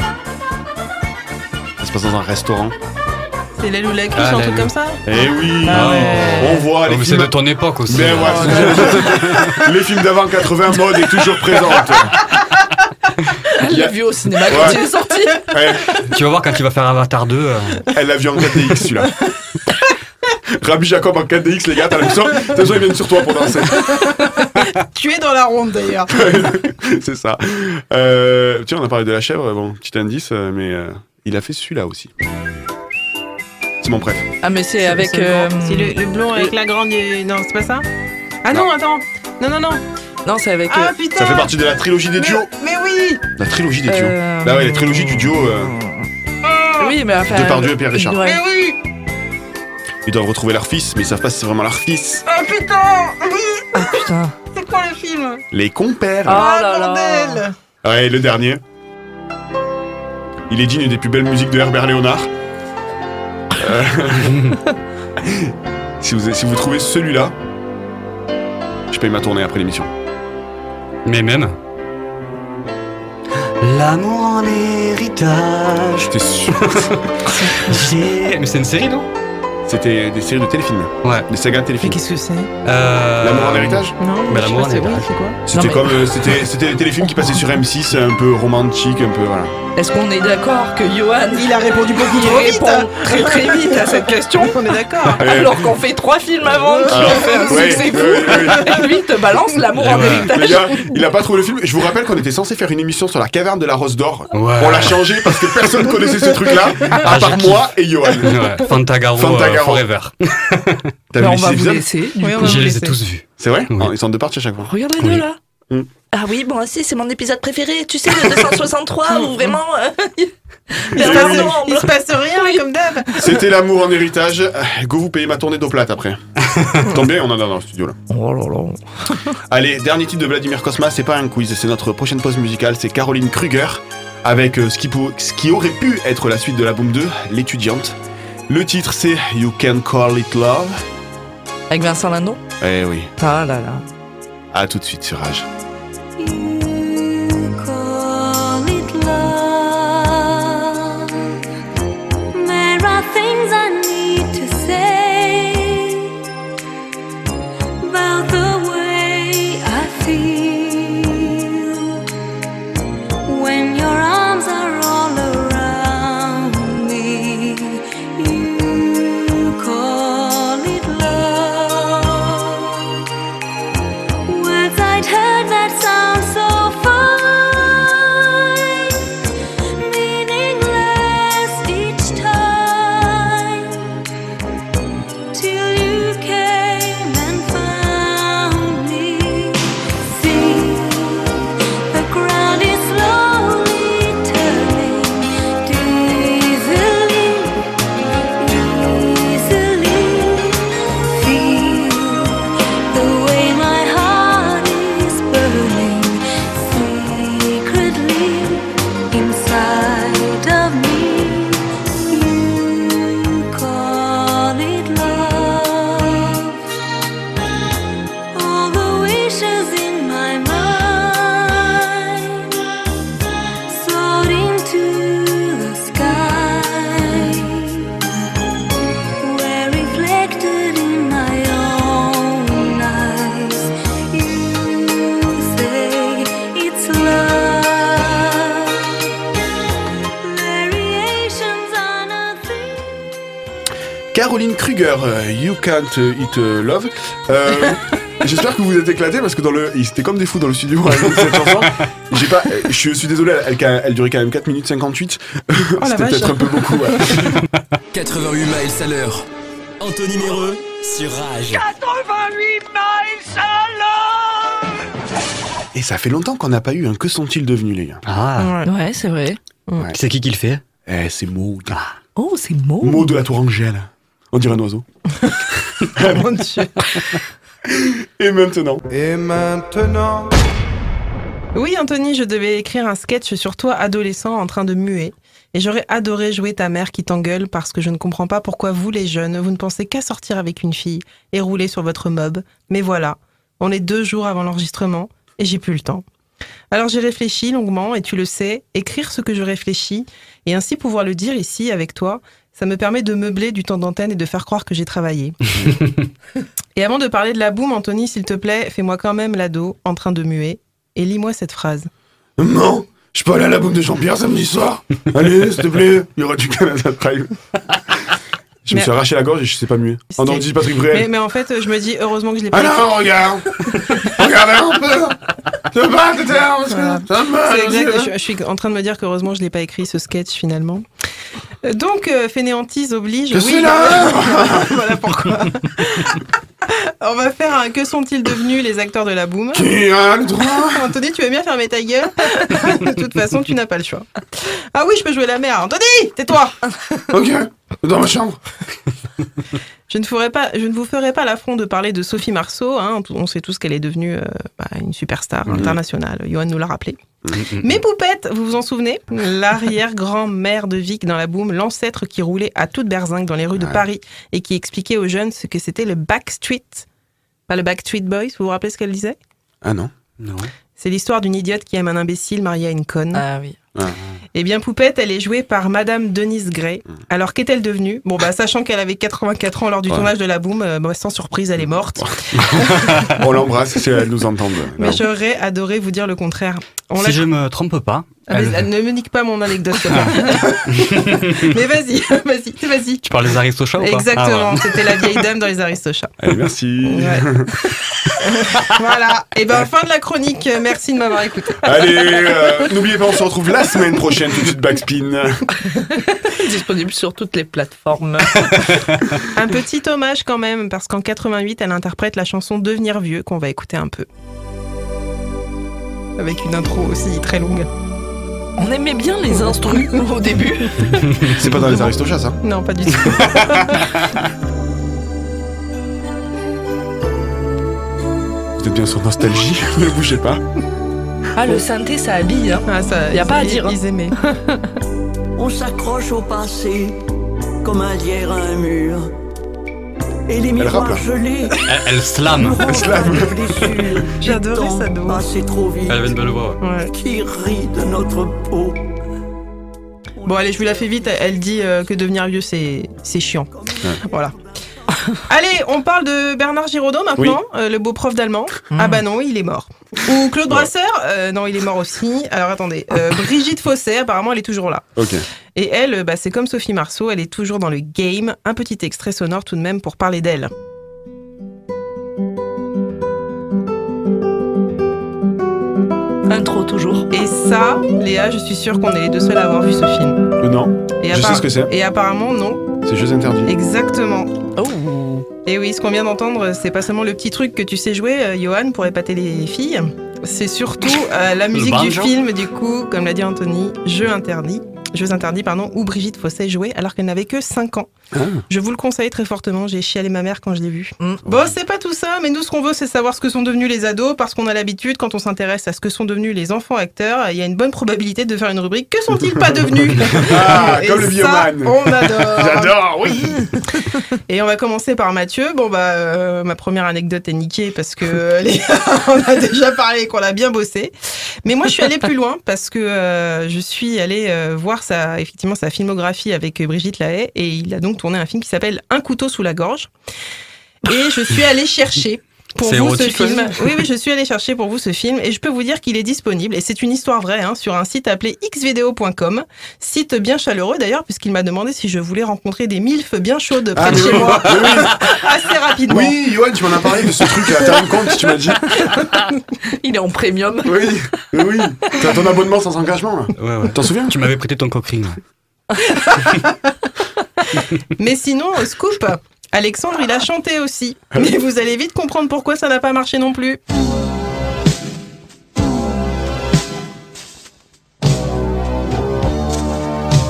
Ça se passe dans un restaurant. C'est l'aile ou la cruche, Ah, un l'aile. truc comme ça? Eh oui Ah ouais. On voit les Oh, mais c'est films... de ton époque aussi. Mais ouais, les films d'avant 80 mode est toujours présente. Elle l'a vu au cinéma quand il est sorti. Ouais, Tu vas voir quand il va faire Avatar 2. euh, elle l'a vu en 4DX celui-là. Rabbi Jacob en 4DX, les gars, t'as l'impression t'as l'impression qu'ils viennent sur toi pour danser. Tu es dans la ronde d'ailleurs. C'est ça. Euh, tiens, on a parlé de la chèvre, bon, petit indice, euh, mais euh, il a fait celui-là aussi. C'est mon préf. Ah, mais c'est avec. C'est le euh, le, le blond avec la grande. et- Non, c'est pas ça? Ah non, attends. Non, non, non. Non, c'est avec. Ah euh, putain Ça fait partie de la trilogie des mais, duos. mais oui La trilogie des duos. euh, Bah ouais, la trilogie du duo. euh, Oui, mais enfin. Depardieu et Pierre Richard. ouais. Mais oui ils doivent retrouver leur fils, mais ils savent pas si c'est vraiment leur fils. Ah putain Oui Ah putain. C'est quoi le film? Les compères. Oh là là. bordel Ouais, le dernier. Il est digne des plus belles musiques de Herbert Léonard. Euh, si, vous, si vous trouvez celui-là, je paye ma tournée après l'émission. Mais même. L'amour en héritage. J'étais sûr? J'ai- Mais c'est une série, non? C'était des séries de téléfilms. Ouais. Des sagas de Mais téléfilms. qu'est-ce que c'est Euh... L'amour en héritage Non, Mais sais l'amour en héritage. c'est quoi C'était mais- comme euh, c'était c'était des téléfilms qui passaient sur M6, un peu romantique, un peu voilà. Est-ce qu'on est d'accord que Johan. Il a répondu beaucoup Il trop vite répond très très vite à cette question. On est d'accord. Alors qu'on fait trois films avant qui ont fait un ouais, succès fou. ouais, ouais. Et lui, il te balance l'amour en héritage. Gars, il a pas trouvé le film. Je vous rappelle qu'on était censé faire une émission sur la caverne de la Rose d'Or. On l'a changé parce que personne connaissait ce truc-là, à Ah, part j'ai moi et Johan. Ouais. Fantagaro. Fantagaro, Caro. Forever. T'as vu on va les vous épisodes laisser. du Oui, coup. on va Je vous les ai tous vus. C'est vrai Oui. Oh, Ils sont de parties à chaque fois. Regarde les deux là. Mm. Ah oui, bon, si, c'est mon épisode préféré. Tu sais, le 263 où vraiment. euh, Il se passe, il se passe rien comme d'hab. C'était l'amour en héritage. Euh, Go vous payer ma tournée d'eau plate après. Tant bien, on en a dans le studio là. Oh là là. Allez, dernier titre de Vladimir Kosma, c'est pas un quiz, c'est notre prochaine pause musicale, c'est Caroline Kruger avec euh, ce, qui pour- ce qui aurait pu être la suite de l'album 2, L'étudiante. Le titre c'est You Can Call It Love. Avec Vincent Lindon? Eh oui, Ah là là. à tout de suite sur Rage. Euh, You Can't Eat euh, Love. Euh, J'espère que vous vous êtes éclatés parce que dans le, ils étaient comme des fous dans le studio cette chanson. J'ai pas, euh, je suis désolé, elle, elle, elle durait quand même 4 minutes 58. la C'était peut-être un peu beaucoup. ouais. 88 miles à l'heure. Anthony Méreux sur Rage. 88 miles à l'heure Et ça fait longtemps qu'on n'a pas eu un Que sont-ils devenus, les gars? Ah, Ouais, c'est vrai. Ouais. c'est qui qui le fait? Eh, c'est Maud. Oh, c'est beau. Maud de la Tour Angèle. On dirait un oiseau. Mon Dieu. Et maintenant Et maintenant Oui, Anthony, je devais écrire un sketch sur toi, adolescent, en train de muer. Et j'aurais adoré jouer ta mère qui t'engueule parce que je ne comprends pas pourquoi vous, les jeunes, vous ne pensez qu'à sortir avec une fille et rouler sur votre mob. Mais voilà, on est deux jours avant l'enregistrement et j'ai plus le temps. Alors j'ai réfléchi longuement et tu le sais, écrire ce que je réfléchis et ainsi pouvoir le dire ici avec toi, ça me permet de meubler du temps d'antenne et de faire croire que j'ai travaillé. et avant de parler de la boum, Anthony, s'il te plaît, fais-moi quand même l'ado en train de muer et lis-moi cette phrase. Non Je peux aller à la boum de Jean-Pierre samedi soir Allez, s'il te plaît Il y aura du Canada Drive. Je me Mais- suis arraché la gorge et je sais pas muer. En C'était- dit Patrick Mais, Bruel. mais en fait, je me dis heureusement que je l'ai pas Ah écrit. non, regarde Regardez un peu Exact, je, je suis en train de me dire qu'heureusement je l'ai pas écrit ce sketch finalement. Euh, Donc euh, fainéantise oblige. Que c'est là Voilà pourquoi. On va faire un que sont-ils devenus les acteurs de la boum Qui a le droit Anthony, tu veux bien fermer ta gueule De toute façon, tu n'as pas le choix. Ah oui, je peux jouer la mère. Anthony, tais-toi. Ok, dans ma chambre. Je ne, ferai pas, je ne vous ferai pas l'affront de parler de Sophie Marceau. hein. On sait tous qu'elle est devenue euh, bah, une superstar Mhm. internationale. Johan nous l'a rappelé. Mm, Mais Poupette, vous vous en souvenez? L'arrière-grand-mère de Vic dans la boum, l'ancêtre qui roulait à toute berzingue dans les rues de Ouais. Paris et qui expliquait aux jeunes ce que c'était le Backstreet. Pas le Backstreet Boys, vous vous rappelez ce qu'elle disait? Ah non Non. C'est l'histoire d'une idiote qui aime un imbécile marié à une conne. Ah oui. Ah. Eh bien, Poupette, elle est jouée par Madame Denise Gray. Alors, qu'est-elle devenue? Bon, bah, sachant qu'elle avait 84 ans lors du Ouais. tournage de la boum, euh, bah, sans surprise, elle est morte. On l'embrasse si elle nous entend. Mais j'aurais adoré vous dire le contraire. On Si je me trompe pas, Ah, mais, elle- Ne me nique pas mon anecdote. mais vas-y, vas-y, vas-y. tu parles des Aristochats ou pas? Exactement, Ah, ouais. c'était la vieille dame dans les Aristochats. Allez, merci. Ouais. voilà. Et ben fin de la chronique. Merci de m'avoir écouté. Allez, euh, n'oubliez pas, on se retrouve la semaine prochaine, tout de suite Backspin. Disponible sur toutes les plateformes. Un petit hommage quand même, parce qu'en 88, elle interprète la chanson Devenir vieux, qu'on va écouter un peu. Avec une intro aussi très longue. On aimait bien les instrus au début. C'est pas dans les Aristochats, ça Non, pas du tout. Bien sur Nostalgie, ne bougez pas. Ah, le synthé, ça habille. Hein. Ah, ça, Y a pas à dire, hein. Ils aimaient. On s'accroche au passé comme un lierre à un mur. Et les Elle miroirs gelés. Elle, elle slam. nous slam. J'adorais sa dos. Trop vite. Elle avait une belle voix. ouais. Ouais. Qui rit de notre peau. Bon, allez, je vous la fais vite. Elle dit euh, que devenir vieux, c'est c'est chiant. Voilà. Allez, on parle de Bernard Giraudot maintenant, euh, le beau prof d'allemand. Ah bah non, il est mort. Ou Claude Brasseur euh, Non, il est mort aussi. Alors attendez, euh, Brigitte Fossé, apparemment, elle est toujours là. Et elle, bah, c'est comme Sophie Marceau, elle est toujours dans le game. Un petit extrait sonore tout de même pour parler d'elle. Intro toujours. Et ça, Léa, je suis sûre qu'on est les deux seuls à avoir vu ce film. Euh, non, Et je sais appara- ce que c'est. Et apparemment, non. C'est Jeux interdits. Exactement. Oh. Et oui, ce qu'on vient d'entendre, c'est pas seulement le petit truc que tu sais jouer, euh, Johan, pour épater les filles. C'est surtout euh, la musique du film, du coup, comme l'a dit Anthony, Jeux interdits. Jeux interdits, pardon, où Brigitte Fossé jouait alors qu'elle n'avait que 5 ans. Ah. Je vous le conseille très fortement, j'ai chialé ma mère quand je l'ai vu. Mm. Bon, c'est pas tout ça, mais nous, ce qu'on veut, c'est savoir ce que sont devenus les ados, parce qu'on a l'habitude, quand on s'intéresse à ce que sont devenus les enfants acteurs, il y a une bonne probabilité de faire une rubrique Que sont-ils pas devenus? Ah, Et comme le bioman. On adore J'adore, oui. et on va commencer par Mathieu. Bon bah euh, ma première anecdote est niquée parce que les- on a déjà parlé et qu'on a bien bossé. Mais moi je suis allée plus loin parce que euh, je suis allée euh, voir sa effectivement sa filmographie avec Brigitte Lahaye et il a donc tourné un film qui s'appelle Un couteau sous la gorge. Et je suis allée chercher pour vous ce film. Oui, oui, je suis allée chercher pour vous ce film et je peux vous dire qu'il est disponible et c'est une histoire vraie hein, sur un site appelé xvideo.com, site bien chaleureux d'ailleurs puisqu'il m'a demandé si je voulais rencontrer des milfs bien chaudes près Ah, de mais chez oui, moi oui. assez rapidement. Oui, Johan, tu m'en as parlé de ce truc. T'as un compte, tu m'as dit. Il est en premium. Oui, oui. T'as ton abonnement sans engagement là. Ouais, ouais. T'en souviens Tu m'avais prêté ton coquering. Mais sinon, scoop, Alexandre, il a chanté aussi. Mais vous allez vite comprendre pourquoi ça n'a pas marché non plus.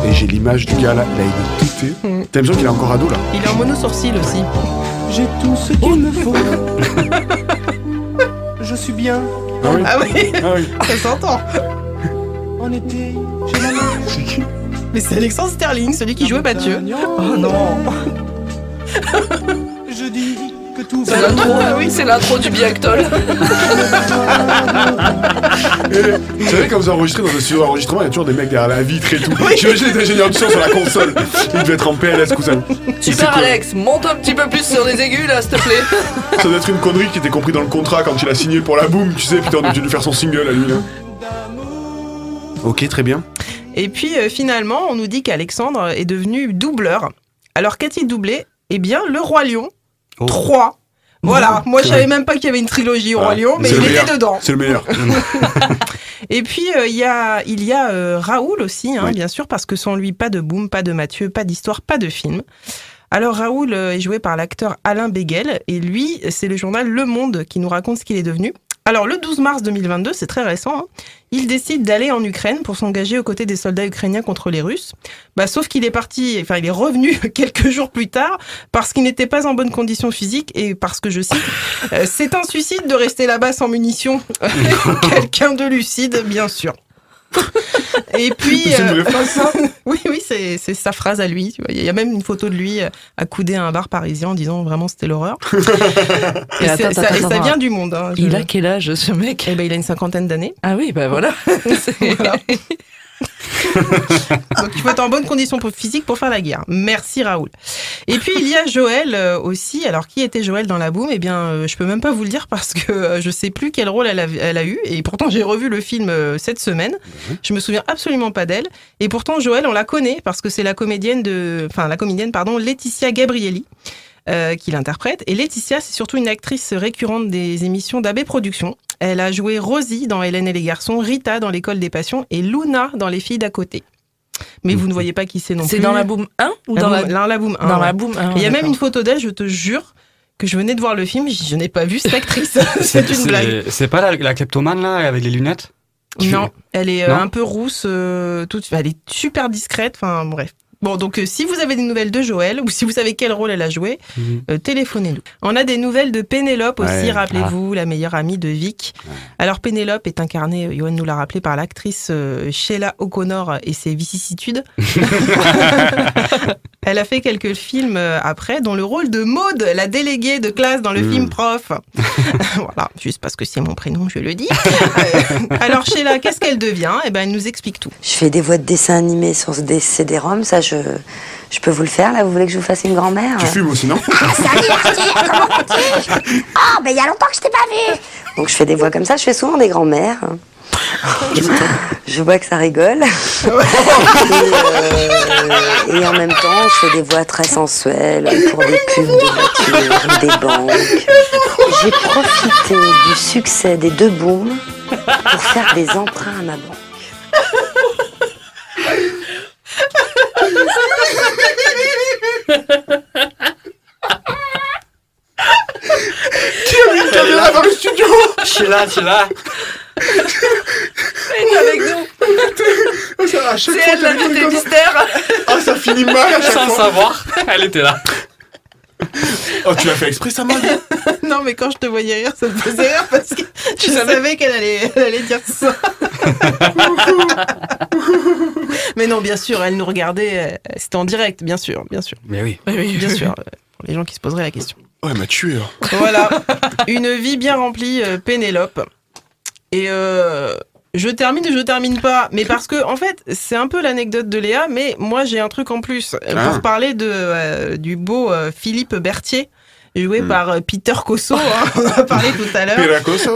Et j'ai l'image du gars là, il a été touté. Mm. T'as l'impression qu'il est encore ado là. Il est en mono sourcil aussi. J'ai tout ce qu'il me faut. Je suis bien. Ah oui Ah oui, Ah oui. ça s'entend. En été, j'ai la main. Mais c'est Alexandre Sterling, celui qui jouait Mathieu. Oh non. Je dis que tout C'est va l'intro. Ah oui. C'est l'intro du Biactol. Vous savez, quand vous enregistrez dans un studio d'enregistrement, il y a toujours des mecs derrière la vitre et tout. J'imagine les ingénieurs du son sur la console. Ils devaient être en PLS, cousin. Super Alex, monte un petit peu plus sur les aigus là, s'il te plaît. Ça doit être une connerie qui était compris dans le contrat quand il a signé pour la boom, tu sais. Putain, on a dû lui faire son single à lui là. Ok, très bien. Et puis euh, finalement, on nous dit qu'Alexandre est devenu doubleur. Alors qu'a-t-il doublé? Eh bien, le Roi Lion Oh. 3. Voilà, moi je savais même pas qu'il y avait une trilogie au Roi Ah, Lion, mais il était meilleur. dedans. C'est le meilleur. Et puis euh, il y a, il y a euh, Raoul aussi, hein, Oui. bien sûr, parce que sans lui, pas de boom, pas de Mathieu, pas d'histoire, pas de film. Alors Raoul euh, est joué par l'acteur Alain Beguel, et lui, c'est le journal Le Monde qui nous raconte ce qu'il est devenu. Alors le 12 mars 2022, c'est très récent, hein, il décide d'aller en Ukraine pour s'engager aux côtés des soldats ukrainiens contre les Russes. Bah, sauf qu'il est parti, enfin il est revenu quelques jours plus tard parce qu'il n'était pas en bonne condition physique et parce que je cite, euh, c'est un suicide de rester là-bas sans munitions. Quelqu'un de lucide, bien sûr. Et puis, C'est une euh, vraie phrase, ça oui, oui, c'est c'est sa phrase à lui. tu vois. Il y a même une photo de lui accoudé à un bar parisien en disant vraiment c'était l'horreur. et Et c'est- attends, ça, attends, et ça attends. vient du monde. hein, je- Il a quel âge ce mec? Eh ben, il a une cinquantaine d'années. Ah oui, voilà. C'est- Voilà. Donc il faut être en bonne condition physique pour faire la guerre. Merci Raoul. Et puis il y a Joël euh, aussi. Alors qui était Joël dans la boum? Eh bien, euh, je peux même pas vous le dire parce que euh, je sais plus quel rôle elle a, elle a eu. Et pourtant j'ai revu le film cette semaine. Je me souviens absolument pas d'elle. Et pourtant Joël, on la connaît parce que c'est la comédienne de, enfin la comédienne pardon, Laetitia Gabrielli. Euh, qui l'interprète. Et Laetitia, c'est surtout une actrice récurrente des émissions d'AB Productions. Elle a joué Rosie dans Hélène et les garçons, Rita dans l'école des passions et Luna dans Les filles d'à côté. Mais vous ne voyez pas qui c'est non C'est plus. dans la boom 1 ou La dans boom- la... boom 1 Dans ouais. la boom 1, Et Il y a même une photo d'elle, je te jure, que je venais de voir le film, je, je n'ai pas vu cette actrice. c'est une blague. C'est pas la, la kleptomane là avec les lunettes? Non, fait- elle est euh, Non? un peu rousse, euh, toute, elle est super discrète, enfin bref. Bon, donc euh, si vous avez des nouvelles de Joël, ou si vous savez quel rôle elle a joué, Mhm. euh, téléphonez-nous. On a des nouvelles de Pénélope aussi, Ouais. rappelez-vous, la meilleure amie de Vic. Alors Pénélope est incarnée, euh, Johan nous l'a rappelé, par l'actrice euh, Sheila O'Connor et ses vicissitudes. Elle a fait quelques films euh, après, dont le rôle de Maude, la déléguée de classe dans le Mm. film Prof. voilà, juste parce que c'est mon prénom, je le dis. Alors Sheila, qu'est-ce qu'elle devient? Eh ben, elle nous explique tout. Je fais des voix de dessin animé sur des CD-ROM, ça je, je peux vous le faire là Vous voulez que je vous fasse une grand-mère Tu fumes aussi, non Salut Arthur, comment vas-tu Oh, ben il y a longtemps que je t'ai pas vu Donc je fais des voix comme ça, je fais souvent des grand-mères. Je vois que ça rigole. et, euh, et en même temps, je fais des voix très sensuelles pour des pubs de voitures, des banques. J'ai profité du succès des deux booms pour faire des emprunts à ma banque. Qui a mis une caméra dans le studio Je suis là, je suis là. Elle est avec nous. À chaque C'est fois, elle la des trucs des comme ça. mystères. Ah, ça finit mal à chaque Sans fois. savoir, elle était là. Oh, tu l'as fait exprès, ça, non, mais quand je te voyais rire, ça me faisait rire parce que je savais qu'elle allait, elle allait dire ça. mais non, bien sûr, elle nous regardait, euh, c'était en direct, bien sûr, bien sûr. Mais oui. Bien sûr, euh, pour les gens qui se poseraient la question. Ouais, elle m'a tué. hein. Voilà, une vie bien remplie, euh, Pénélope. Et euh, je termine je termine pas, mais parce que en fait, c'est un peu l'anecdote de Léa, mais moi j'ai un truc en plus euh, Ah. pour parler de euh, du beau euh, Philippe Berthier. Joué par euh, Peter Cosso, hein, on en a parlé tout à l'heure.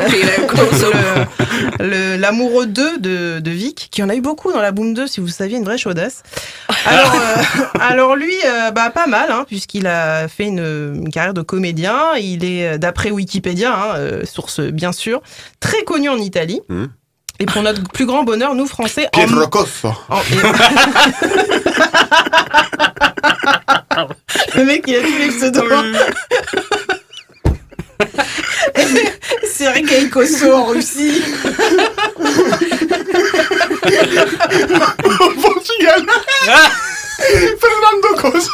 Peter Cosso. L'amoureux 2 de, de Vic, qui en a eu beaucoup dans la Boom 2, si vous saviez, une vraie chaudasse. Alors, euh, alors lui, euh, bah, pas mal, hein, puisqu'il a fait une, une carrière de comédien. Il est, d'après Wikipédia, hein, source bien sûr, très connu en Italie. Hmm. Et pour notre plus grand bonheur, nous Français, en- Pietro en- le mec, il a tous les pseudos. Sergei Kosso en Russie. Au Portugal. Fernando Cosso.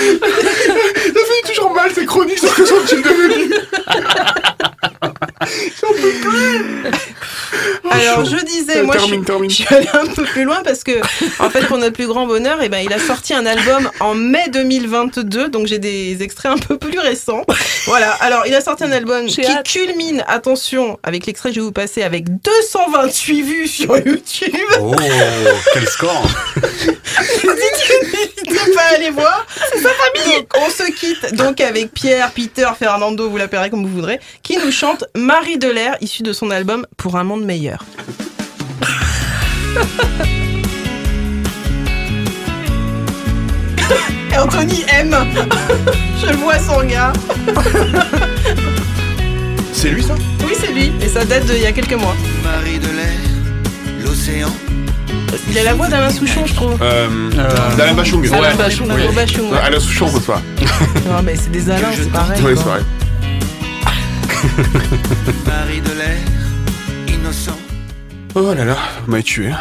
Ça fait toujours mal ces chroniques sur que sont-ils devenus J'en peux plus Alors je disais, Euh, moi je, suis- termine. je suis allée un peu plus loin parce que, en fait, pour notre plus grand bonheur, eh ben, il a sorti un album en mai 2022, donc j'ai des extraits un peu plus récents. Voilà, alors il a sorti un album qui culmine, attention, avec l'extrait que je vais vous passer, avec 228 vues sur YouTube. Oh, quel score N'hésitez pas à aller voir. C'est sa famille. Donc, on se quitte donc avec Pierre, Peter, Fernando, vous l'appellerez comme vous voudrez, qui nous chante Marie de l'air, issue de son album Pour un monde meilleur. Anthony aime. Je vois son regard. C'est lui ça? Oui, c'est lui. Et ça date d'il y a quelques mois. Marie de l'air, l'océan. Il a la voix d'Alain Souchon, je trouve. Euh, D'Alain Bachung. Alain Bachung, Oui. Ouais. Ouais, Alain Souchon, peut pas. Non, mais c'est des Alains, c'est pareil. Quoi. c'est vrai. Marie de l'air, innocent. Oh là là, vous m'avez tué.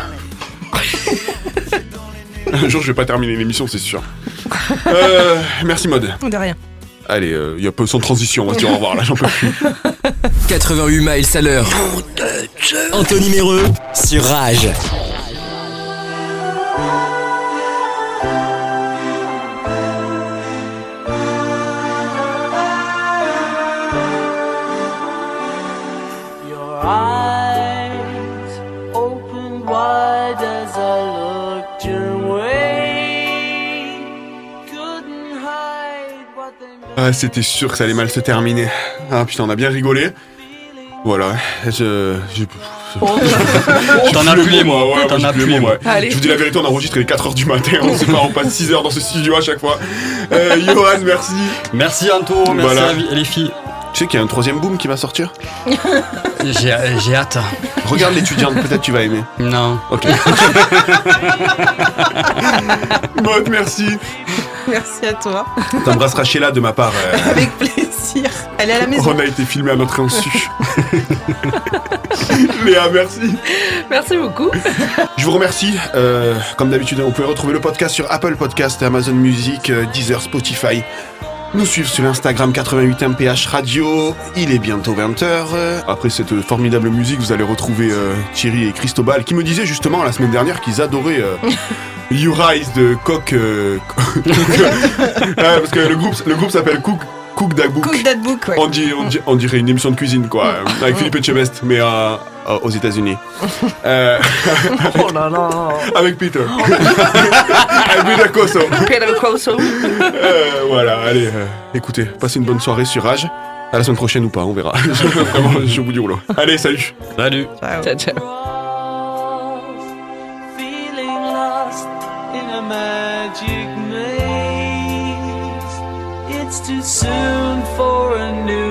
Un jour, je vais pas terminer l'émission, c'est sûr. Euh, merci, Mode. De rien. Allez, il y a peu sans transition, on va se dire au revoir, là, j'en peux plus. 88 miles à l'heure. Anthony Méreux sur Rage. Ah, c'était sûr que ça allait mal se terminer. Ah putain, on a bien rigolé. Voilà, je, je- T'en as plus les mois, ouais, t'en moi, les mois. Allez. Je vous dis la vérité, on enregistre les 4h du matin, on sait pas, on passe 6 heures dans ce studio à chaque fois. Euh, Johan, merci. Merci Anto, merci Voilà. à les filles. Tu sais qu'il y a un troisième boom qui va sortir J'ai j'ai hâte. Regarde l'étudiante, peut-être tu vas aimer. Non. Ok. Maud, merci. Merci à toi. T'embrasseras Sheila de ma part. euh, Avec plaisir. Elle est à la maison. on a été filmé à notre insu. Léa, merci. Merci beaucoup. Je vous remercie. Euh, comme d'habitude, vous pouvez retrouver le podcast sur Apple Podcast, Amazon Music, euh, Deezer, Spotify. Nous suivre sur l'Instagram 88MPH Radio. Il est bientôt 20h. Après cette formidable musique, vous allez retrouver euh, Thierry et Cristobal qui me disaient justement la semaine dernière qu'ils adoraient euh, You Rise de Coq. euh, Ouais, parce que le groupe, le groupe s'appelle Cook, Cook That Book. Cook that book, ouais. On, dit- on, dit- on dirait une émission de cuisine, quoi, avec Philippe Etchebest, mais euh, aux États-Unis. Euh, Oh là là. avec Peter. avec Peter Coso. Euh, voilà, allez, euh, écoutez, passez une bonne soirée sur Rage. À la semaine prochaine ou pas, on verra. Vraiment, je suis au bout du rouleau. Allez, salut. Salut. Ciao, ciao. Too soon for a new